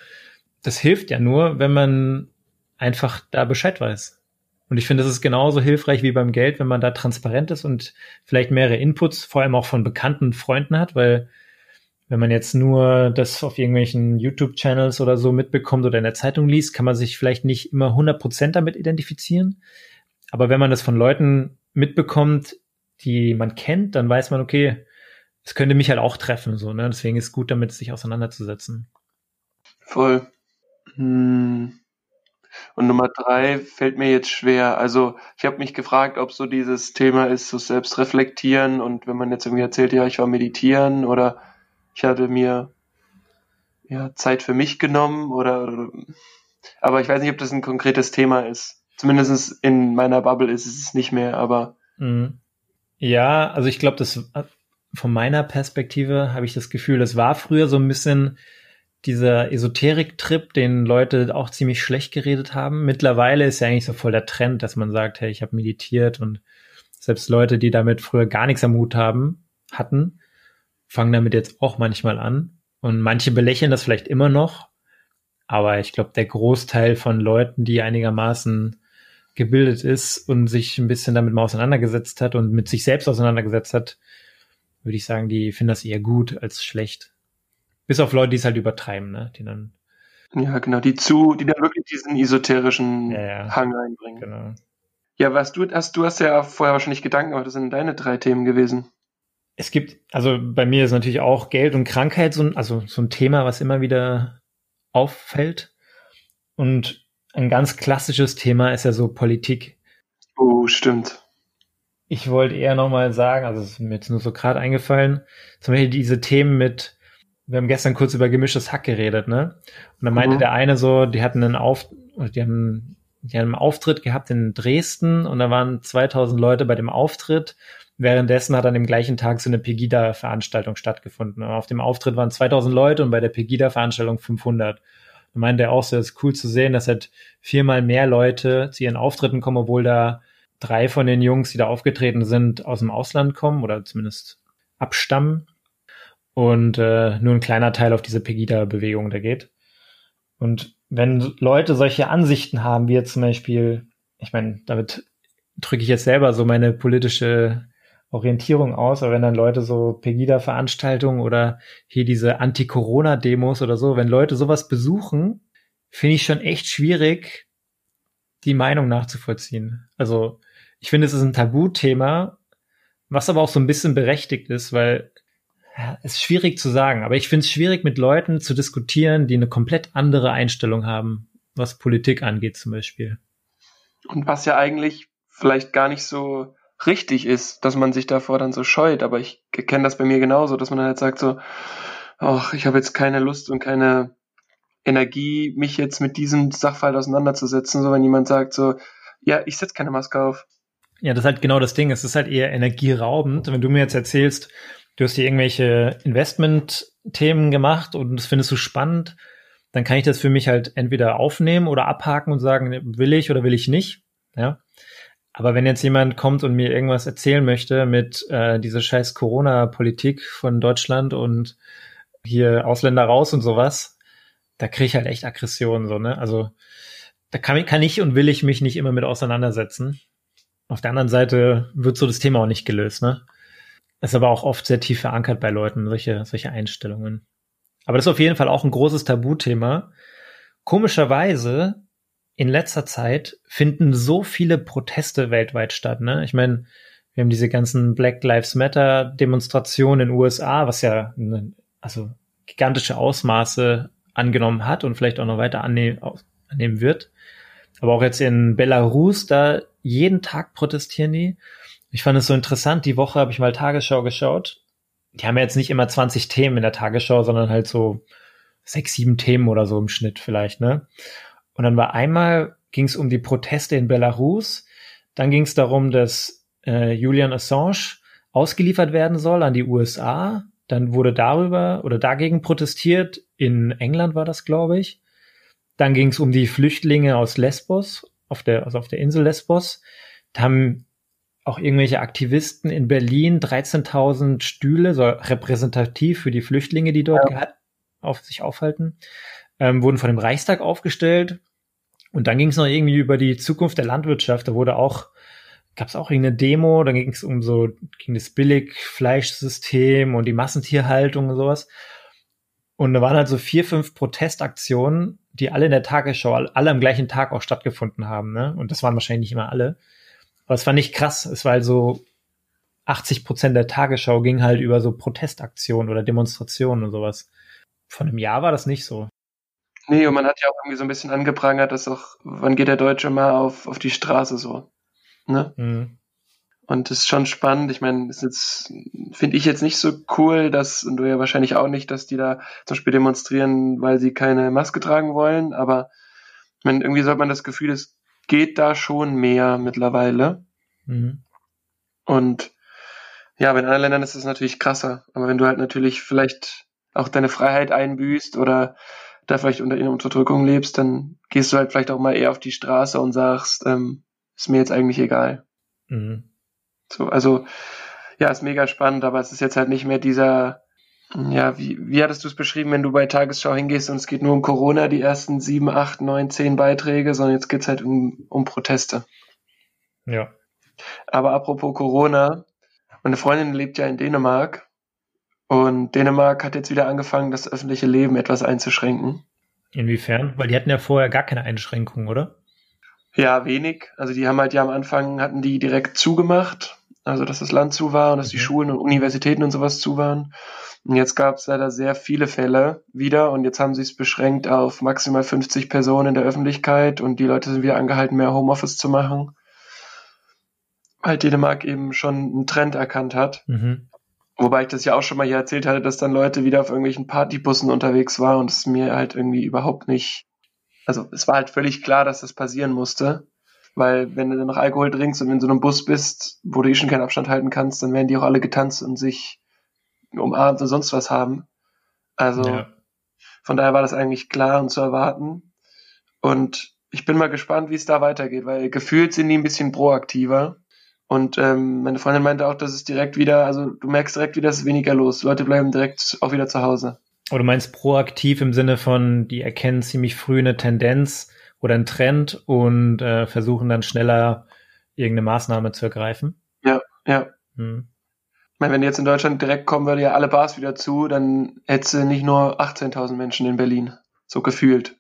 Das hilft ja nur, wenn man einfach da Bescheid weiß. Und ich finde, das ist genauso hilfreich wie beim Geld, wenn man da transparent ist und vielleicht mehrere Inputs, vor allem auch von bekannten Freunden hat, weil wenn man jetzt nur das auf irgendwelchen YouTube-Channels oder so mitbekommt oder in der Zeitung liest, kann man sich vielleicht nicht immer 100% damit identifizieren. Aber wenn man das von Leuten mitbekommt, die man kennt, dann weiß man, okay, es könnte mich halt auch treffen, so, ne? Deswegen ist es gut, damit sich auseinanderzusetzen. Voll. Hm. Und Nummer drei fällt mir jetzt schwer. Also ich habe mich gefragt, ob so dieses Thema ist, so selbst reflektieren und wenn man jetzt irgendwie erzählt, ja, ich war meditieren oder ich hatte mir ja Zeit für mich genommen oder, aber ich weiß nicht, ob das ein konkretes Thema ist. Zumindest in meiner Bubble ist es nicht mehr, aber. Mhm. Ja, also ich glaube, das von meiner Perspektive habe ich das Gefühl, es war früher so ein bisschen dieser Esoterik-Trip, den Leute auch ziemlich schlecht geredet haben. Mittlerweile ist ja eigentlich so voll der Trend, dass man sagt, hey, ich habe meditiert und selbst Leute, die damit früher gar nichts am Hut haben, hatten, fangen damit jetzt auch manchmal an. Und manche belächeln das vielleicht immer noch. Aber ich glaube, der Großteil von Leuten, die einigermaßen gebildet ist und sich ein bisschen damit mal auseinandergesetzt hat und mit sich selbst auseinandergesetzt hat, würde ich sagen, die finden das eher gut als schlecht. Bis auf Leute, die es halt übertreiben, ne? Die dann. Ja, genau, die zu, die dann wirklich diesen esoterischen ja, ja. Hang einbringen. Genau. Ja, was du hast, du hast ja vorher wahrscheinlich Gedanken gemacht, das sind deine drei Themen gewesen. Es gibt, also bei mir ist natürlich auch Geld und Krankheit so ein, also so ein Thema, was immer wieder auffällt. Und ein ganz klassisches Thema ist ja so Politik. Oh, stimmt. Ich wollte eher nochmal sagen, also es ist mir jetzt nur so gerade eingefallen, zum Beispiel diese Themen mit, wir haben gestern kurz über gemischtes Hack geredet, ne? Und dann meinte mhm. der eine so, die hatten einen Auf, die haben, die haben einen Auftritt gehabt in Dresden und da waren 2000 Leute bei dem Auftritt. Währenddessen hat an dem gleichen Tag so eine Pegida-Veranstaltung stattgefunden. Und auf dem Auftritt waren 2000 Leute und bei der Pegida-Veranstaltung 500. Und meinte er auch so, es ist cool zu sehen, dass halt viermal mehr Leute zu ihren Auftritten kommen, obwohl da drei von den Jungs, die da aufgetreten sind, aus dem Ausland kommen oder zumindest abstammen und äh, nur ein kleiner Teil auf diese Pegida-Bewegung da geht. Und wenn Leute solche Ansichten haben, wie jetzt zum Beispiel, ich meine, damit drücke ich jetzt selber so meine politische Orientierung aus, aber wenn dann Leute so Pegida-Veranstaltungen oder hier diese Anti-Corona-Demos oder so, wenn Leute sowas besuchen, finde ich schon echt schwierig, die Meinung nachzuvollziehen. Also ich finde, es ist ein Tabuthema, was aber auch so ein bisschen berechtigt ist, weil ja, es ist schwierig zu sagen, aber ich finde es schwierig, mit Leuten zu diskutieren, die eine komplett andere Einstellung haben, was Politik angeht zum Beispiel. Und was ja eigentlich vielleicht gar nicht so richtig ist, dass man sich davor dann so scheut, aber ich kenne das bei mir genauso, dass man halt sagt so, ach, ich habe jetzt keine Lust und keine Energie, mich jetzt mit diesem Sachverhalt auseinanderzusetzen, so wenn jemand sagt so, ja, ich setze keine Maske auf. Ja, das ist halt genau das Ding. Es ist halt eher energieraubend. Wenn du mir jetzt erzählst, du hast hier irgendwelche Investment-Themen gemacht und das findest du spannend, dann kann ich das für mich halt entweder aufnehmen oder abhaken und sagen, will ich oder will ich nicht. Ja. Aber wenn jetzt jemand kommt und mir irgendwas erzählen möchte mit äh, dieser scheiß Corona-Politik von Deutschland und hier Ausländer raus und sowas, da kriege ich halt echt Aggression, so, ne? Also da kann, kann ich und will ich mich nicht immer mit auseinandersetzen. Auf der anderen Seite wird so das Thema auch nicht gelöst, ne? Ist aber auch oft sehr tief verankert bei Leuten, solche, solche Einstellungen. Aber das ist auf jeden Fall auch ein großes Tabuthema. Komischerweise, in letzter Zeit finden so viele Proteste weltweit statt, ne? Ich meine, wir haben diese ganzen Black Lives Matter Demonstrationen in den USA, was ja, ne, also gigantische Ausmaße angenommen hat und vielleicht auch noch weiter annehmen, annehmen wird. Aber auch jetzt in Belarus, da jeden Tag protestieren die. Ich fand es so interessant, die Woche habe ich mal Tagesschau geschaut. Die haben ja jetzt nicht immer 20 Themen in der Tagesschau, sondern halt so sechs, sieben Themen oder so im Schnitt vielleicht, ne? Und dann war einmal, ging es um die Proteste in Belarus, dann ging es darum, dass äh, Julian Assange ausgeliefert werden soll an die USA. Dann wurde darüber oder dagegen protestiert. In England war das, glaube ich. Dann ging es um die Flüchtlinge aus Lesbos, auf der, also auf der Insel Lesbos. Da haben auch irgendwelche Aktivisten in Berlin 13.000 Stühle, so repräsentativ für die Flüchtlinge, die dort ja. auf sich aufhalten, ähm, wurden von dem Reichstag aufgestellt. Und dann ging es noch irgendwie über die Zukunft der Landwirtschaft. Da wurde auch, gab es auch irgendeine Demo, da ging es um so, ging das Billigfleischsystem und die Massentierhaltung und sowas. Und da waren halt so vier, fünf Protestaktionen, die alle in der Tagesschau, alle am gleichen Tag auch stattgefunden haben. Ne? Und das waren wahrscheinlich nicht immer alle. Aber es war nicht krass. Es war halt so 80 Prozent der Tagesschau ging halt über so Protestaktionen oder Demonstrationen und sowas. Von einem Jahr war das nicht so. Nee, und man hat ja auch irgendwie so ein bisschen angeprangert, dass auch, wann geht der Deutsche mal auf, auf die Straße so. Ne? Mhm. Und das ist schon spannend. Ich meine, das ist finde ich jetzt nicht so cool, dass, und du ja wahrscheinlich auch nicht, dass die da zum Beispiel demonstrieren, weil sie keine Maske tragen wollen, aber ich meine, irgendwie sollte man das Gefühl, es geht da schon mehr mittlerweile. Mhm. Und ja, bei anderen Ländern ist es natürlich krasser. Aber wenn du halt natürlich vielleicht auch deine Freiheit einbüßt oder da vielleicht unter ihrer Unterdrückung lebst, dann gehst du halt vielleicht auch mal eher auf die Straße und sagst, ähm, ist mir jetzt eigentlich egal. Mhm. So, also ja, ist mega spannend, aber es ist jetzt halt nicht mehr dieser, ja, wie, wie hattest du es beschrieben, wenn du bei Tagesschau hingehst und es geht nur um Corona, die ersten sieben, acht, neun, zehn Beiträge, sondern jetzt geht's halt um, um Proteste. Ja. Aber apropos Corona, meine Freundin lebt ja in Dänemark und Dänemark hat jetzt wieder angefangen, das öffentliche Leben etwas einzuschränken. Inwiefern? Weil die hatten ja vorher gar keine Einschränkungen, oder? Ja, wenig. Also die haben halt ja am Anfang hatten die direkt zugemacht Also, dass das Land zu war und dass die mhm. Schulen und Universitäten und sowas zu waren. Und jetzt gab es leider sehr viele Fälle wieder und jetzt haben sie es beschränkt auf maximal 50 Personen in der Öffentlichkeit und die Leute sind wieder angehalten, mehr Homeoffice zu machen. Weil Dänemark eben schon einen Trend erkannt hat. Mhm. Wobei ich das ja auch schon mal hier erzählt hatte, dass dann Leute wieder auf irgendwelchen Partybussen unterwegs waren und es mir halt irgendwie überhaupt nicht, also es war halt völlig klar, dass das passieren musste. Weil wenn du dann noch Alkohol trinkst und in so einem Bus bist, wo du eh schon keinen Abstand halten kannst, dann werden die auch alle getanzt und sich umarmt und sonst was haben. Also ja. von daher war das eigentlich klar und zu erwarten. Und ich bin mal gespannt, wie es da weitergeht, weil gefühlt sind die ein bisschen proaktiver. Und ähm, meine Freundin meinte auch, dass es direkt wieder, also du merkst direkt wieder, es ist weniger los. Leute bleiben direkt auch wieder zu Hause. Oder du meinst proaktiv im Sinne von, die erkennen ziemlich früh eine Tendenz oder einen Trend und äh, versuchen dann schneller irgendeine Maßnahme zu ergreifen. Ja, ja. Hm. Ich meine, wenn jetzt in Deutschland direkt kommen würde, ja alle Bars wieder zu, dann hättest du nicht nur 18.000 Menschen in Berlin. So gefühlt.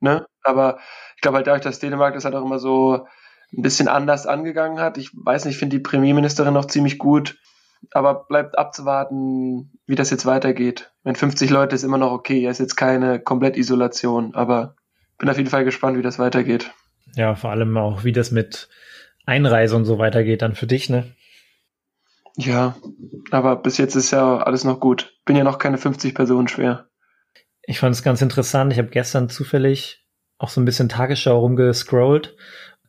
Ne? Aber ich glaube halt dadurch, dass Dänemark das halt auch immer so ein bisschen anders angegangen hat. Ich weiß nicht, ich finde die Premierministerin noch ziemlich gut, aber bleibt abzuwarten, wie das jetzt weitergeht. Wenn 50 Leute ist immer noch okay, ist jetzt keine Komplettisolation, aber bin auf jeden Fall gespannt, wie das weitergeht. Ja, vor allem auch, wie das mit Einreise und so weitergeht dann für dich, ne? Ja, aber bis jetzt ist ja alles noch gut. Bin ja noch keine 50 Personen schwer. Ich fand es ganz interessant. Ich habe gestern zufällig auch so ein bisschen Tagesschau rumgescrollt.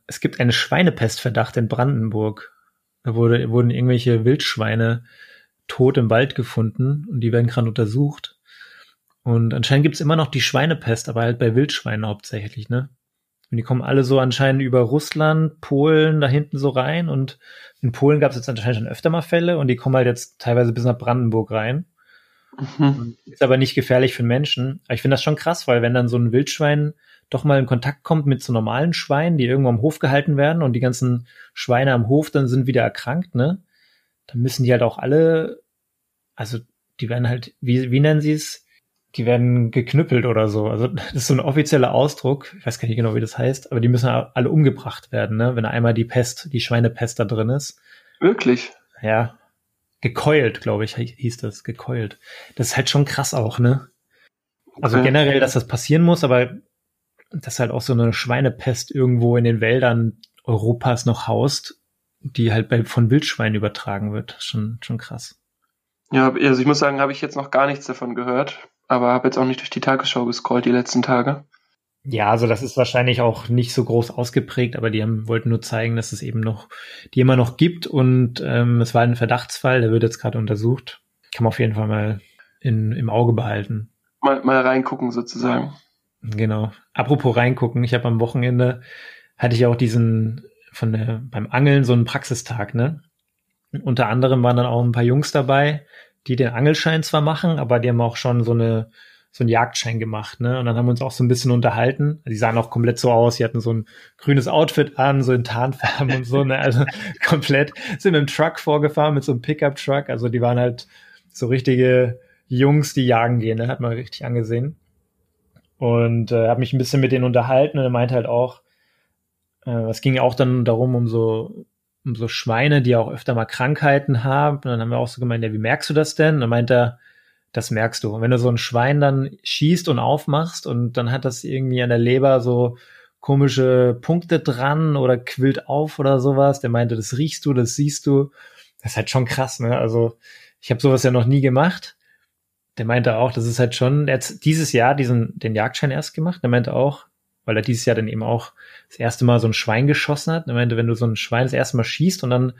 Es gibt einen Schweinepestverdacht in Brandenburg. Da wurde, wurden irgendwelche Wildschweine tot im Wald gefunden und die werden gerade untersucht. Und anscheinend gibt's immer noch die Schweinepest, aber halt bei Wildschweinen hauptsächlich, ne? Und die kommen alle so anscheinend über Russland, Polen da hinten so rein. Und in Polen gab's jetzt anscheinend schon öfter mal Fälle und die kommen halt jetzt teilweise bis nach Brandenburg rein. Mhm. Ist aber nicht gefährlich für Menschen. Aber ich finde das schon krass, weil wenn dann so ein Wildschwein doch mal in Kontakt kommt mit so normalen Schweinen, die irgendwo am Hof gehalten werden und die ganzen Schweine am Hof dann sind wieder erkrankt, ne? Dann müssen die halt auch alle, also die werden halt, wie, wie nennen sie es? Die werden geknüppelt oder so. Also das ist so ein offizieller Ausdruck. Ich weiß gar nicht genau, wie das heißt, aber die müssen alle umgebracht werden, ne? Wenn einmal die Pest, die Schweinepest da drin ist. Wirklich? Ja. Gekeult, glaube ich, hieß das. Gekeult. Das ist halt schon krass auch, ne? Also okay. generell, dass das passieren muss, aber dass halt auch so eine Schweinepest irgendwo in den Wäldern Europas noch haust, die halt bei, von Wildschweinen übertragen wird. Schon, schon krass. Ja, also ich muss sagen, habe ich jetzt noch gar nichts davon gehört aber habe jetzt auch nicht durch die Tagesschau gescrollt die letzten Tage. Ja, also das ist wahrscheinlich auch nicht so groß ausgeprägt, aber die haben, wollten nur zeigen, dass es eben noch, die immer noch gibt und ähm, es war ein Verdachtsfall, der wird jetzt gerade untersucht. Kann man auf jeden Fall mal in, im Auge behalten. Mal, mal reingucken sozusagen. Genau. Apropos reingucken, ich habe am Wochenende hatte ich auch diesen von der beim Angeln so einen Praxistag, ne? Unter anderem waren dann auch ein paar Jungs dabei, die den Angelschein zwar machen, aber die haben auch schon so eine so einen Jagdschein gemacht, ne? Und dann haben wir uns auch so ein bisschen unterhalten. Die sahen auch komplett so aus, die hatten so ein grünes Outfit an, so in Tarnfarben und so, ne? Also <laughs> komplett sind mit dem Truck vorgefahren, mit so einem Pickup-Truck. Also die waren halt so richtige Jungs, die jagen gehen, ne? Hat man richtig angesehen. Und äh, habe mich ein bisschen mit denen unterhalten und er meinte halt auch, äh, es ging auch dann darum, um so so Schweine, die auch öfter mal Krankheiten haben. Und dann haben wir auch so gemeint, ja, wie merkst du das denn? Und dann meint er, das merkst du. Und wenn du so ein Schwein dann schießt und aufmachst und dann hat das irgendwie an der Leber so komische Punkte dran oder quillt auf oder sowas, der meinte, das riechst du, das siehst du. Das ist halt schon krass, ne? Also ich habe sowas ja noch nie gemacht. Der meinte auch, das ist halt schon, er hat dieses Jahr diesen, den Jagdschein erst gemacht. Der meinte auch, weil er dieses Jahr dann eben auch das erste Mal so ein Schwein geschossen hat. Er meinte, wenn du so ein Schwein das erste Mal schießt und dann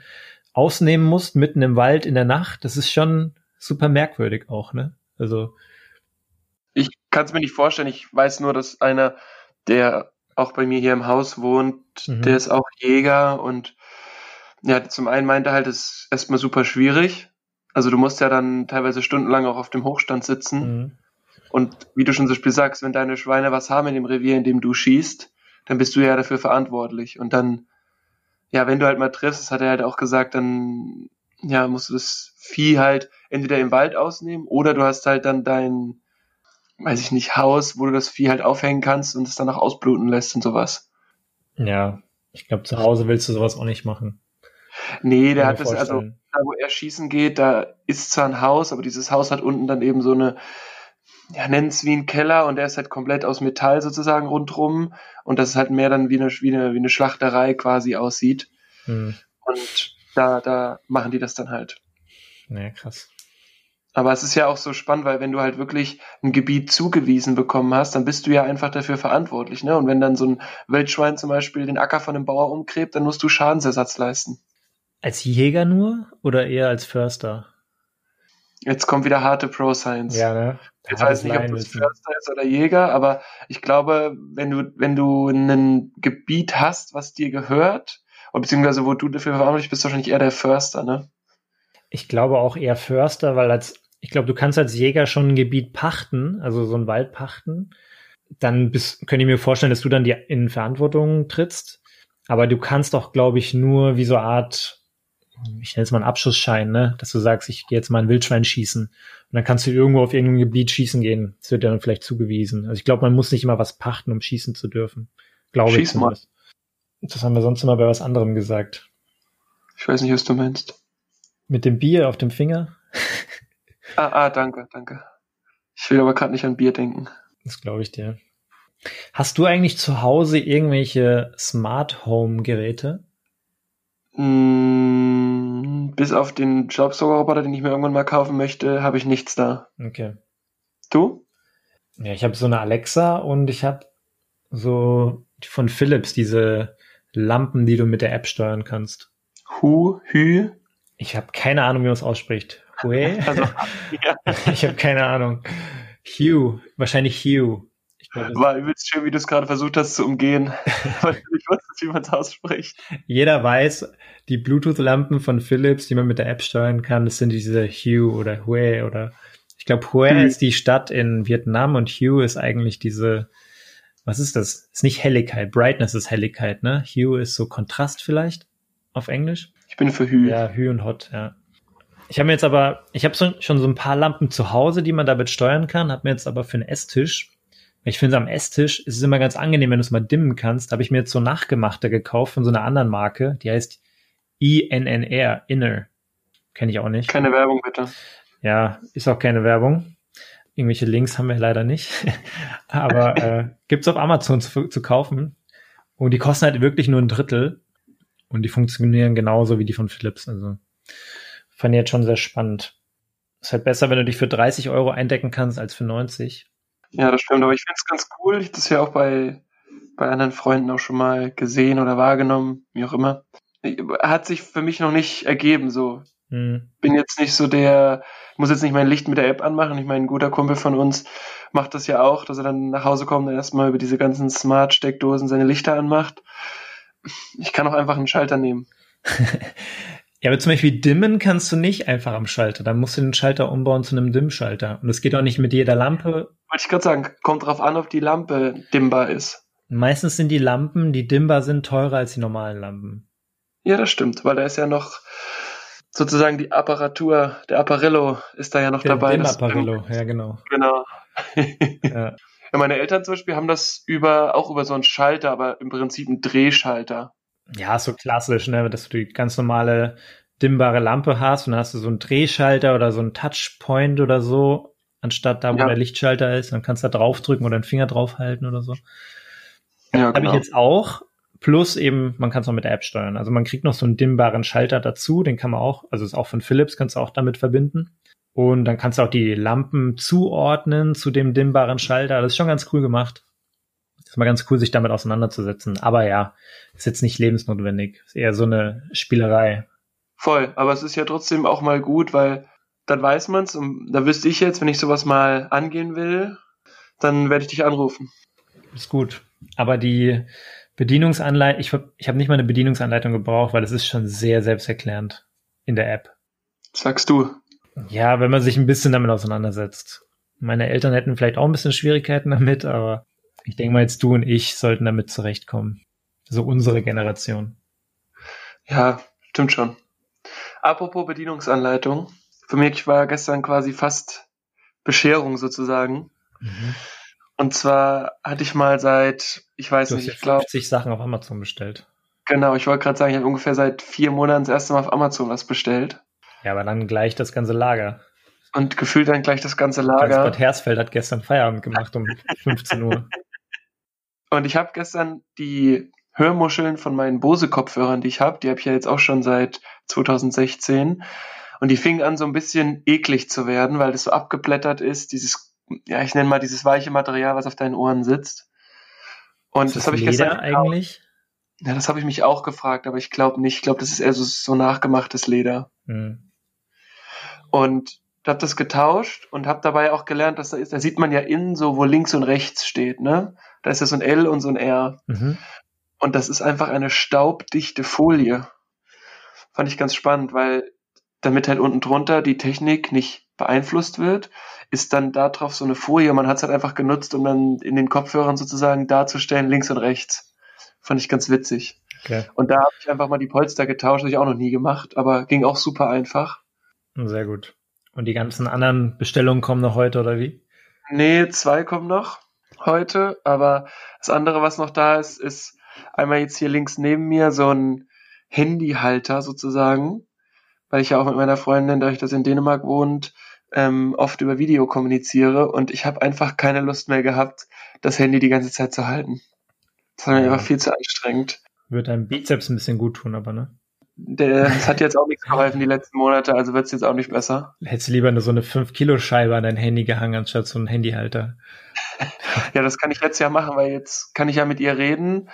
ausnehmen musst mitten im Wald in der Nacht, das ist schon super merkwürdig auch, ne? Also. Ich kann es mir nicht vorstellen. Ich weiß nur, dass einer, der auch bei mir hier im Haus wohnt, mhm. der ist auch Jäger und ja, zum einen meinte er halt, es ist erstmal super schwierig. Also du musst ja dann teilweise stundenlang auch auf dem Hochstand sitzen. Mhm. Und wie du schon so Spiel sagst, wenn deine Schweine was haben in dem Revier, in dem du schießt, dann bist du ja dafür verantwortlich. Und dann, ja, wenn du halt mal triffst, das hat er halt auch gesagt, dann, ja, musst du das Vieh halt entweder im Wald ausnehmen oder du hast halt dann dein, weiß ich nicht, Haus, wo du das Vieh halt aufhängen kannst und es dann auch ausbluten lässt und sowas. Ja, ich glaube, zu Hause willst du sowas auch nicht machen. Nee, der hat das, also da wo er schießen geht, da ist zwar ein Haus, aber dieses Haus hat unten dann eben so eine, ja, nennen es wie ein Keller und der ist halt komplett aus Metall sozusagen rundrum und das ist halt mehr dann wie eine, wie eine, wie eine Schlachterei quasi aussieht. Hm. Und da, da machen die das dann halt. Naja, krass. Aber es ist ja auch so spannend, weil wenn du halt wirklich ein Gebiet zugewiesen bekommen hast, dann bist du ja einfach dafür verantwortlich. Ne? Und wenn dann so ein Wildschwein zum Beispiel den Acker von einem Bauer umgräbt, dann musst du Schadensersatz leisten. Als Jäger nur oder eher als Förster? Jetzt kommt wieder harte Pro-Science. Ja, ne? Ich weiß nicht, ob das Förster ist oder Jäger, aber ich glaube, wenn du, wenn du ein Gebiet hast, was dir gehört, beziehungsweise wo du dafür verantwortlich bist, wahrscheinlich eher der Förster, ne? Ich glaube auch eher Förster, weil als, ich glaube, du kannst als Jäger schon ein Gebiet pachten, also so ein Wald pachten. Dann bist, könnte ich mir vorstellen, dass du dann die in Verantwortung trittst. Aber du kannst doch, glaube ich, nur wie so eine Art ich nenne es mal einen Abschussschein, ne? dass du sagst, ich gehe jetzt mal ein Wildschwein schießen. Und dann kannst du irgendwo auf irgendeinem Gebiet schießen gehen. Das wird dir dann vielleicht zugewiesen. Also ich glaube, man muss nicht immer was pachten, um schießen zu dürfen. Glaube Schieß ich mal. Das haben wir sonst immer bei was anderem gesagt. Ich weiß nicht, was du meinst. Mit dem Bier auf dem Finger? <laughs> ah, ah, danke, danke. Ich will aber gerade nicht an Bier denken. Das glaube ich dir. Hast du eigentlich zu Hause irgendwelche Smart Home Geräte? Bis auf den Staubsaugerroboter, den ich mir irgendwann mal kaufen möchte, habe ich nichts da. Okay. Du? Ja, ich habe so eine Alexa und ich habe so von Philips diese Lampen, die du mit der App steuern kannst. Hu, Hü? Ich habe keine Ahnung, wie man es ausspricht. Hue? <laughs> Also, ja. <laughs> Ich habe keine Ahnung. Hue, wahrscheinlich Hue. War übelst schön, wie du es gerade versucht hast zu umgehen, <laughs> weil du man es ausspricht. Jeder weiß, die Bluetooth-Lampen von Philips, die man mit der App steuern kann, das sind diese Hue oder Hue oder ich glaube, Hue hm. ist die Stadt in Vietnam und Hue ist eigentlich diese, was ist das? Ist nicht Helligkeit, Brightness ist Helligkeit, ne? Hue ist so Kontrast vielleicht auf Englisch. Ich bin für Hue. Ja, Hue und Hot, ja. Ich habe mir jetzt aber, ich habe so, schon so ein paar Lampen zu Hause, die man damit steuern kann, habe mir jetzt aber für einen Esstisch ich finde, am Esstisch ist es immer ganz angenehm, wenn du es mal dimmen kannst. Da habe ich mir jetzt so nachgemachte gekauft von so einer anderen Marke. Die heißt INNR, Inner. Kenne ich auch nicht. Keine Werbung, bitte. Ja, ist auch keine Werbung. Irgendwelche Links haben wir leider nicht. <laughs> Aber äh, <laughs> gibt's auf Amazon zu, zu kaufen. Und die kosten halt wirklich nur ein Drittel. Und die funktionieren genauso wie die von Philips. Also fand ich jetzt schon sehr spannend. Ist halt besser, wenn du dich für 30 Euro eindecken kannst, als für 90. Ja, das stimmt, aber ich finde es ganz cool. Ich habe das ja auch bei, bei anderen Freunden auch schon mal gesehen oder wahrgenommen, wie auch immer. Hat sich für mich noch nicht ergeben, so. Hm. Bin jetzt nicht so der, muss jetzt nicht mein Licht mit der App anmachen. Ich meine, ein guter Kumpel von uns macht das ja auch, dass er dann nach Hause kommt und erstmal über diese ganzen Smart-Steckdosen seine Lichter anmacht. Ich kann auch einfach einen Schalter nehmen. <laughs> Ja, aber zum Beispiel dimmen kannst du nicht einfach am Schalter. Da musst du den Schalter umbauen zu einem Dimmschalter. Und es geht auch nicht mit jeder Lampe. Wollte ich gerade sagen, kommt drauf an, ob die Lampe dimmbar ist. Meistens sind die Lampen, die dimmbar sind, teurer als die normalen Lampen. Ja, das stimmt, weil da ist ja noch sozusagen die Apparatur, der Apparillo ist da ja noch der dabei. Der Apparillo, ja genau. Genau. <laughs> ja. ja. meine Eltern zum Beispiel haben das über, auch über so einen Schalter, aber im Prinzip einen Drehschalter. Ja, so klassisch, ne, dass du die ganz normale dimmbare Lampe hast und dann hast du so einen Drehschalter oder so einen Touchpoint oder so, anstatt da, wo ja. der Lichtschalter ist, dann kannst du da draufdrücken oder einen Finger draufhalten oder so. Ja, genau. Habe ich jetzt auch. Plus eben, man kann es auch mit der App steuern. Also man kriegt noch so einen dimmbaren Schalter dazu, den kann man auch, also ist auch von Philips, kannst du auch damit verbinden. Und dann kannst du auch die Lampen zuordnen zu dem dimmbaren Schalter. Das ist schon ganz cool gemacht. Ist mal ganz cool, sich damit auseinanderzusetzen. Aber ja, ist jetzt nicht lebensnotwendig. Ist eher so eine Spielerei. Voll, aber es ist ja trotzdem auch mal gut, weil dann weiß man's und da wüsste ich jetzt, wenn ich sowas mal angehen will, dann werde ich dich anrufen. Ist gut. Aber die Bedienungsanleitung, ich, ich habe nicht mal eine Bedienungsanleitung gebraucht, weil es ist schon sehr selbsterklärend in der App. Sagst du? Ja, wenn man sich ein bisschen damit auseinandersetzt. Meine Eltern hätten vielleicht auch ein bisschen Schwierigkeiten damit, aber ich denke mal, jetzt du und ich sollten damit zurechtkommen. So unsere Generation. Ja, stimmt schon. Apropos Bedienungsanleitung. Für mich war gestern quasi fast Bescherung sozusagen. Mhm. Und zwar hatte ich mal seit, ich weiß du nicht, ich glaube. 50 Sachen auf Amazon bestellt. Genau, ich wollte gerade sagen, ich habe ungefähr seit vier Monaten das erste Mal auf Amazon was bestellt. Ja, aber dann gleich das ganze Lager. Und gefühlt dann gleich das ganze Lager. Bad Hersfeld hat gestern Feierabend gemacht um <laughs> 15 Uhr. Und ich habe gestern die Hörmuscheln von meinen Bose-Kopfhörern, die ich habe, die habe ich ja jetzt auch schon seit 2016. Und die fingen an, so ein bisschen eklig zu werden, weil das so abgeblättert ist, dieses, ja, ich nenne mal dieses weiche Material, was auf deinen Ohren sitzt. Und das, das habe ich gestern. eigentlich? Ja, das habe ich mich auch gefragt, aber ich glaube nicht. Ich glaube, das ist eher so, so nachgemachtes Leder. Mhm. Und habe das getauscht und habe dabei auch gelernt, dass da ist, da sieht man ja innen so, wo links und rechts steht, ne? Da ist ja so ein L und so ein R. Mhm. Und das ist einfach eine staubdichte Folie. Fand ich ganz spannend, weil damit halt unten drunter die Technik nicht beeinflusst wird, ist dann da drauf so eine Folie. Man hat es halt einfach genutzt, um dann in den Kopfhörern sozusagen darzustellen, links und rechts. Fand ich ganz witzig. Okay. Und da habe ich einfach mal die Polster getauscht, habe ich auch noch nie gemacht, aber ging auch super einfach. Sehr gut. Und die ganzen anderen Bestellungen kommen noch heute oder wie? Nee, zwei kommen noch heute, aber das andere, was noch da ist, ist einmal jetzt hier links neben mir so ein Handyhalter sozusagen, weil ich ja auch mit meiner Freundin, dadurch, dass sie in Dänemark wohnt, ähm, oft über Video kommuniziere und ich habe einfach keine Lust mehr gehabt, das Handy die ganze Zeit zu halten. Das war mir einfach viel zu anstrengend. Wird deinem Bizeps ein bisschen gut tun, aber ne? Das hat jetzt auch nichts geholfen die letzten Monate, also wird es jetzt auch nicht besser. Hättest du lieber nur so eine 5-Kilo-Scheibe an dein Handy gehangen, anstatt so einen Handyhalter. Ja, das kann ich jetzt ja machen, weil jetzt kann ich ja mit ihr reden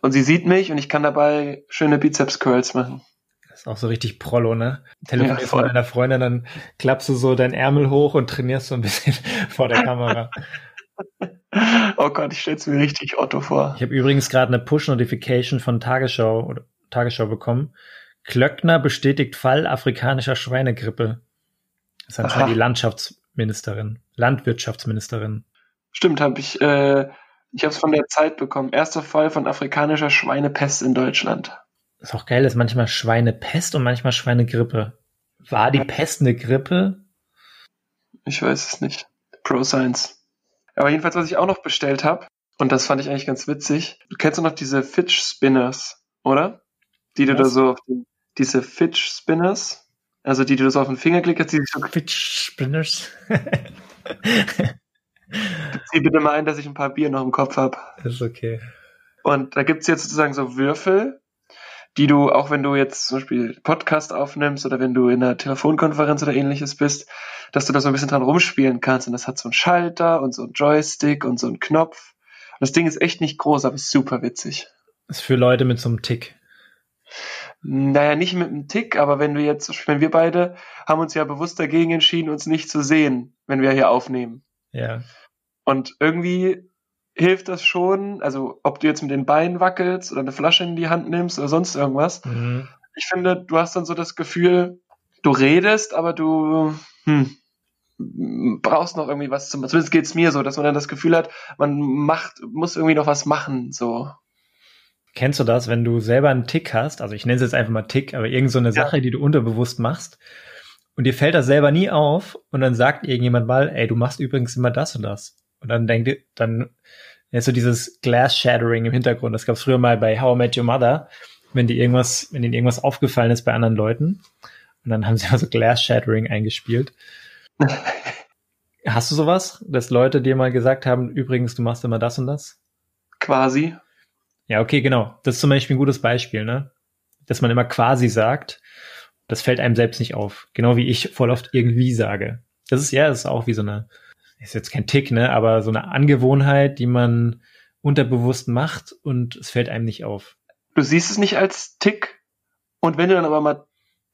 und sie sieht mich und ich kann dabei schöne Bizeps-Curls machen. Das ist auch so richtig Prollo, ne? Telefonierst ja, mit deiner Freundin, dann klappst du so deinen Ärmel hoch und trainierst so ein bisschen <laughs> vor der Kamera. oh Gott, ich stell's mir richtig Otto vor. Ich habe übrigens gerade eine Push-Notification von Tagesschau oder Tagesschau bekommen. Klöckner bestätigt Fall afrikanischer Schweinegrippe. Das ist anscheinend die Landschaftsministerin, Landwirtschaftsministerin. Stimmt, habe ich. Äh, ich habe es von der Zeit bekommen. Erster Fall von afrikanischer Schweinepest in Deutschland. Das ist auch geil, dass manchmal Schweinepest und manchmal Schweinegrippe. War die Pest eine Grippe? Ich weiß es nicht. Pro Science. Aber jedenfalls, was ich auch noch bestellt habe, und das fand ich eigentlich ganz witzig. Du kennst doch noch diese Fidge Spinners, oder? Die du was? da so auf den, diese Fidge Spinners, also die du so auf den Finger klickst, die sich so. Fidge Spinners. <laughs> Zieh bitte mal ein, dass ich ein paar Bier noch im Kopf habe. Ist okay. Und da gibt's jetzt sozusagen so Würfel, die du, auch wenn du jetzt zum Beispiel Podcast aufnimmst oder wenn du in einer Telefonkonferenz oder ähnliches bist, dass du da so ein bisschen dran rumspielen kannst. Und das hat so einen Schalter und so einen Joystick und so einen Knopf. Und das Ding ist echt nicht groß, aber ist super witzig. Ist für Leute mit so einem Tick. Naja, nicht mit einem Tick, aber wenn du jetzt, wenn wir beide haben uns ja bewusst dagegen entschieden, uns nicht zu sehen, wenn wir hier aufnehmen. Ja. Und irgendwie hilft das schon, also ob du jetzt mit den Beinen wackelst oder eine Flasche in die Hand nimmst oder sonst irgendwas. Mhm. Ich finde, du hast dann so das Gefühl, du redest, aber du hm, brauchst noch irgendwie was zum. Zumindest geht's mir so, dass man dann das Gefühl hat, man macht, muss irgendwie noch was machen. So. Kennst du das, wenn du selber einen Tick hast? Also ich nenne es jetzt einfach mal Tick, aber irgend so eine Sache, ja. die du unterbewusst machst und dir fällt das selber nie auf und dann sagt irgendjemand mal, ey, du machst übrigens immer das und das. Und dann denkt, dann ist so dieses Glass Shattering im Hintergrund. Das gab es früher mal bei How I Met Your Mother, wenn die irgendwas, wenn ihnen irgendwas aufgefallen ist bei anderen Leuten. Und dann haben sie also Glass Shattering eingespielt. Hast du sowas, dass Leute dir mal gesagt haben, übrigens, du machst immer das und das? Quasi. Ja, okay, genau. Das ist zum Beispiel ein gutes Beispiel, ne? Dass man immer quasi sagt das fällt einem selbst nicht auf. Genau wie ich voll oft irgendwie sage. Das ist ja, das ist auch wie so eine, ist jetzt kein Tick, ne, aber so eine Angewohnheit, die man unterbewusst macht und es fällt einem nicht auf. Du siehst es nicht als Tick und wenn du dann aber mal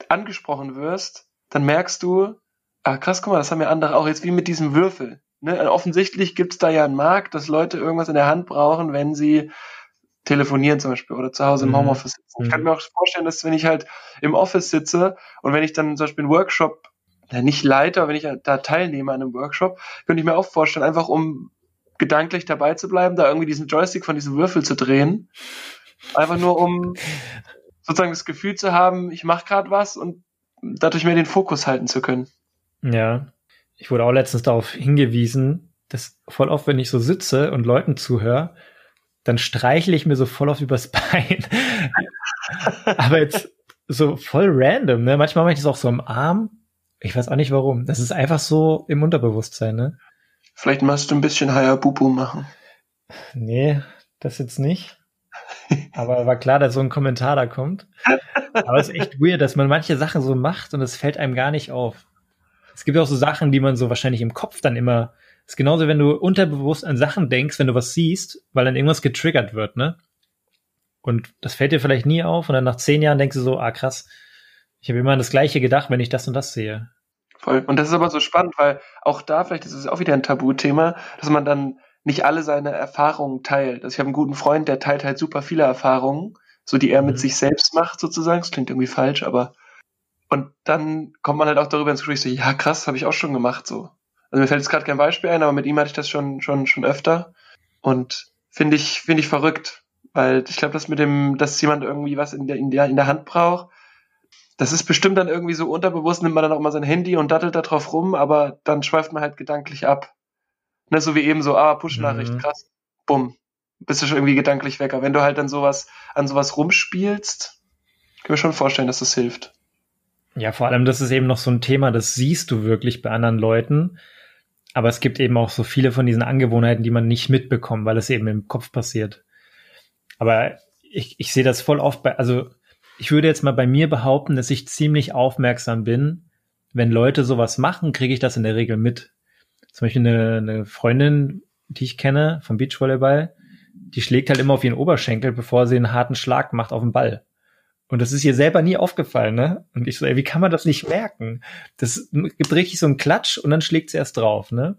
angesprochen wirst, dann merkst du, ah krass, guck mal, das haben ja andere auch jetzt wie mit diesem Würfel. Ne? Offensichtlich gibt's da ja einen Markt, dass Leute irgendwas in der Hand brauchen, wenn sie telefonieren zum Beispiel oder zu Hause im mhm. Homeoffice sitzen. Ich kann mhm. mir auch vorstellen, dass wenn ich halt im Office sitze und wenn ich dann zum Beispiel einen Workshop, ja nicht leite, aber wenn ich da teilnehme an einem Workshop, könnte ich mir auch vorstellen, einfach um gedanklich dabei zu bleiben, da irgendwie diesen Joystick von diesem Würfel zu drehen. Einfach nur um sozusagen das Gefühl zu haben, ich mache gerade was und dadurch mehr den Fokus halten zu können. Ja, ich wurde auch letztens darauf hingewiesen, dass voll oft, wenn ich so sitze und Leuten zuhöre, dann streichle ich mir so voll auf übers <laughs> Bein. Aber jetzt so voll random, ne? Manchmal mache ich das auch so am Arm. Ich weiß auch nicht warum. Das ist einfach so im Unterbewusstsein, ne? Vielleicht machst du ein bisschen Hayabubu machen. Nee, das jetzt nicht. Aber war klar, dass so ein Kommentar da kommt. Aber es ist echt weird, dass man manche Sachen so macht und es fällt einem gar nicht auf. Es gibt auch so Sachen, die man so wahrscheinlich im Kopf dann immer. Ist genauso, wenn du unterbewusst an Sachen denkst, wenn du was siehst, weil dann irgendwas getriggert wird, ne? Und das fällt dir vielleicht nie auf und dann nach zehn Jahren denkst du so, ah krass, ich habe immer an das Gleiche gedacht, wenn ich das und das sehe. Voll. Und das ist aber so spannend, weil auch da, vielleicht ist es auch wieder ein Tabuthema, dass man dann nicht alle seine Erfahrungen teilt. Also ich habe einen guten Freund, der teilt halt super viele Erfahrungen, so die er mit mhm. sich selbst macht sozusagen. Das klingt irgendwie falsch, aber und dann kommt man halt auch darüber ins Gespräch so, ja krass, habe ich auch schon gemacht so. Also mir fällt jetzt gerade kein Beispiel ein, aber mit ihm hatte ich das schon schon schon öfter und finde ich finde ich verrückt, weil ich glaube, dass mit dem, dass jemand irgendwie was in der in der in der Hand braucht, das ist bestimmt dann irgendwie so unterbewusst, nimmt man dann auch mal sein Handy und dattelt da drauf rum, aber dann schweift man halt gedanklich ab. Ne, so wie eben so, ah, Push-Nachricht, mhm. krass, bumm, bist du schon irgendwie gedanklich weg. Aber wenn du halt dann sowas, an sowas rumspielst, kann ich mir schon vorstellen, dass das hilft. Ja, vor allem, das ist eben noch so ein Thema, das siehst du wirklich bei anderen Leuten. Aber es gibt eben auch so viele von diesen Angewohnheiten, die man nicht mitbekommt, weil es eben im Kopf passiert. Aber ich, ich sehe das voll oft bei, also ich würde jetzt mal bei mir behaupten, dass ich ziemlich aufmerksam bin. Wenn Leute sowas machen, kriege ich das in der Regel mit. Zum Beispiel eine, eine Freundin, die ich kenne vom Beachvolleyball, die schlägt halt immer auf ihren Oberschenkel, bevor sie einen harten Schlag macht auf den Ball. Und das ist ihr selber nie aufgefallen, ne? Und ich so, ey, wie kann man das nicht merken? Das gibt richtig so einen Klatsch und dann schlägt sie erst drauf, ne?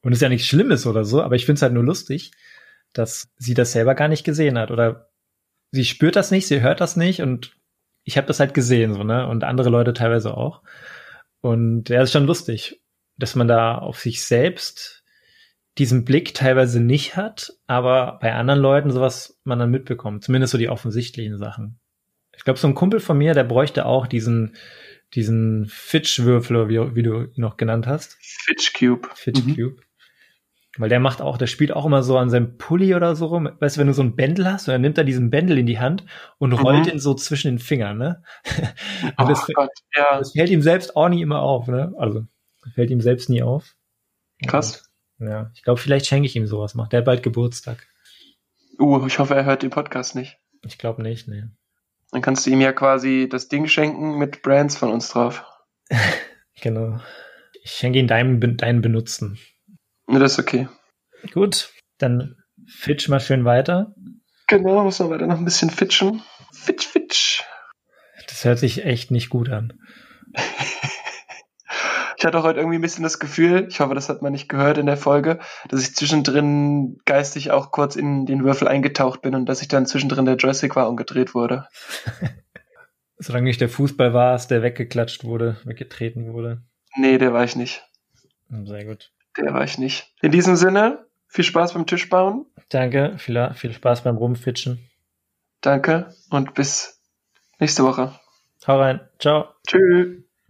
Und ist ja nichts Schlimmes oder so, aber ich finde es halt nur lustig, dass sie das selber gar nicht gesehen hat. Oder sie spürt das nicht, sie hört das nicht und ich habe das halt gesehen, so, ne? Und andere Leute teilweise auch. Und ja, ist schon lustig, dass man da auf sich selbst diesen Blick teilweise nicht hat, aber bei anderen Leuten sowas man dann mitbekommt. Zumindest so die offensichtlichen Sachen. Ich glaube, so ein Kumpel von mir, der bräuchte auch diesen, diesen Fitch-Würfel, wie, wie, du ihn noch genannt hast. Fitch Cube. Fitch mhm. Cube. Weil der macht auch, der spielt auch immer so an seinem Pulli oder so rum. Weißt du, wenn du so ein Bändel hast, und dann nimmt er diesen Bändel in die Hand und mhm. rollt ihn so zwischen den Fingern, ne? und das, Gott, ja. das fällt ihm selbst auch nie immer auf, ne? Also, fällt ihm selbst nie auf. Krass. Und, ja, ich glaube, vielleicht schenke ich ihm sowas mal. Der hat bald Geburtstag. Uh, ich hoffe, er hört den Podcast nicht. Ich glaube nicht, ne. Dann kannst du ihm ja quasi das Ding schenken mit Brands von uns drauf. <laughs> genau. Ich schenke ihn deinen, deinen Benutzen. Ja, das ist okay. Gut, dann fitch mal schön weiter. Genau, muss man weiter noch ein bisschen fitchen. Fitch, fitch. Das hört sich echt nicht gut an. Ich hatte heute irgendwie ein bisschen das Gefühl, ich hoffe, das hat man nicht gehört in der Folge, dass ich zwischendrin geistig auch kurz in den Würfel eingetaucht bin und dass ich dann zwischendrin der Joystick war und gedreht wurde. <laughs> Solange nicht der Fußball war, der weggeklatscht wurde, weggetreten wurde. Nee, der war ich nicht. Sehr gut. Der war ich nicht. In diesem Sinne, viel Spaß beim Tischbauen. Danke, viel, viel Spaß beim Rumfitschen. Danke und bis nächste Woche. Hau rein. Ciao. Tschüss.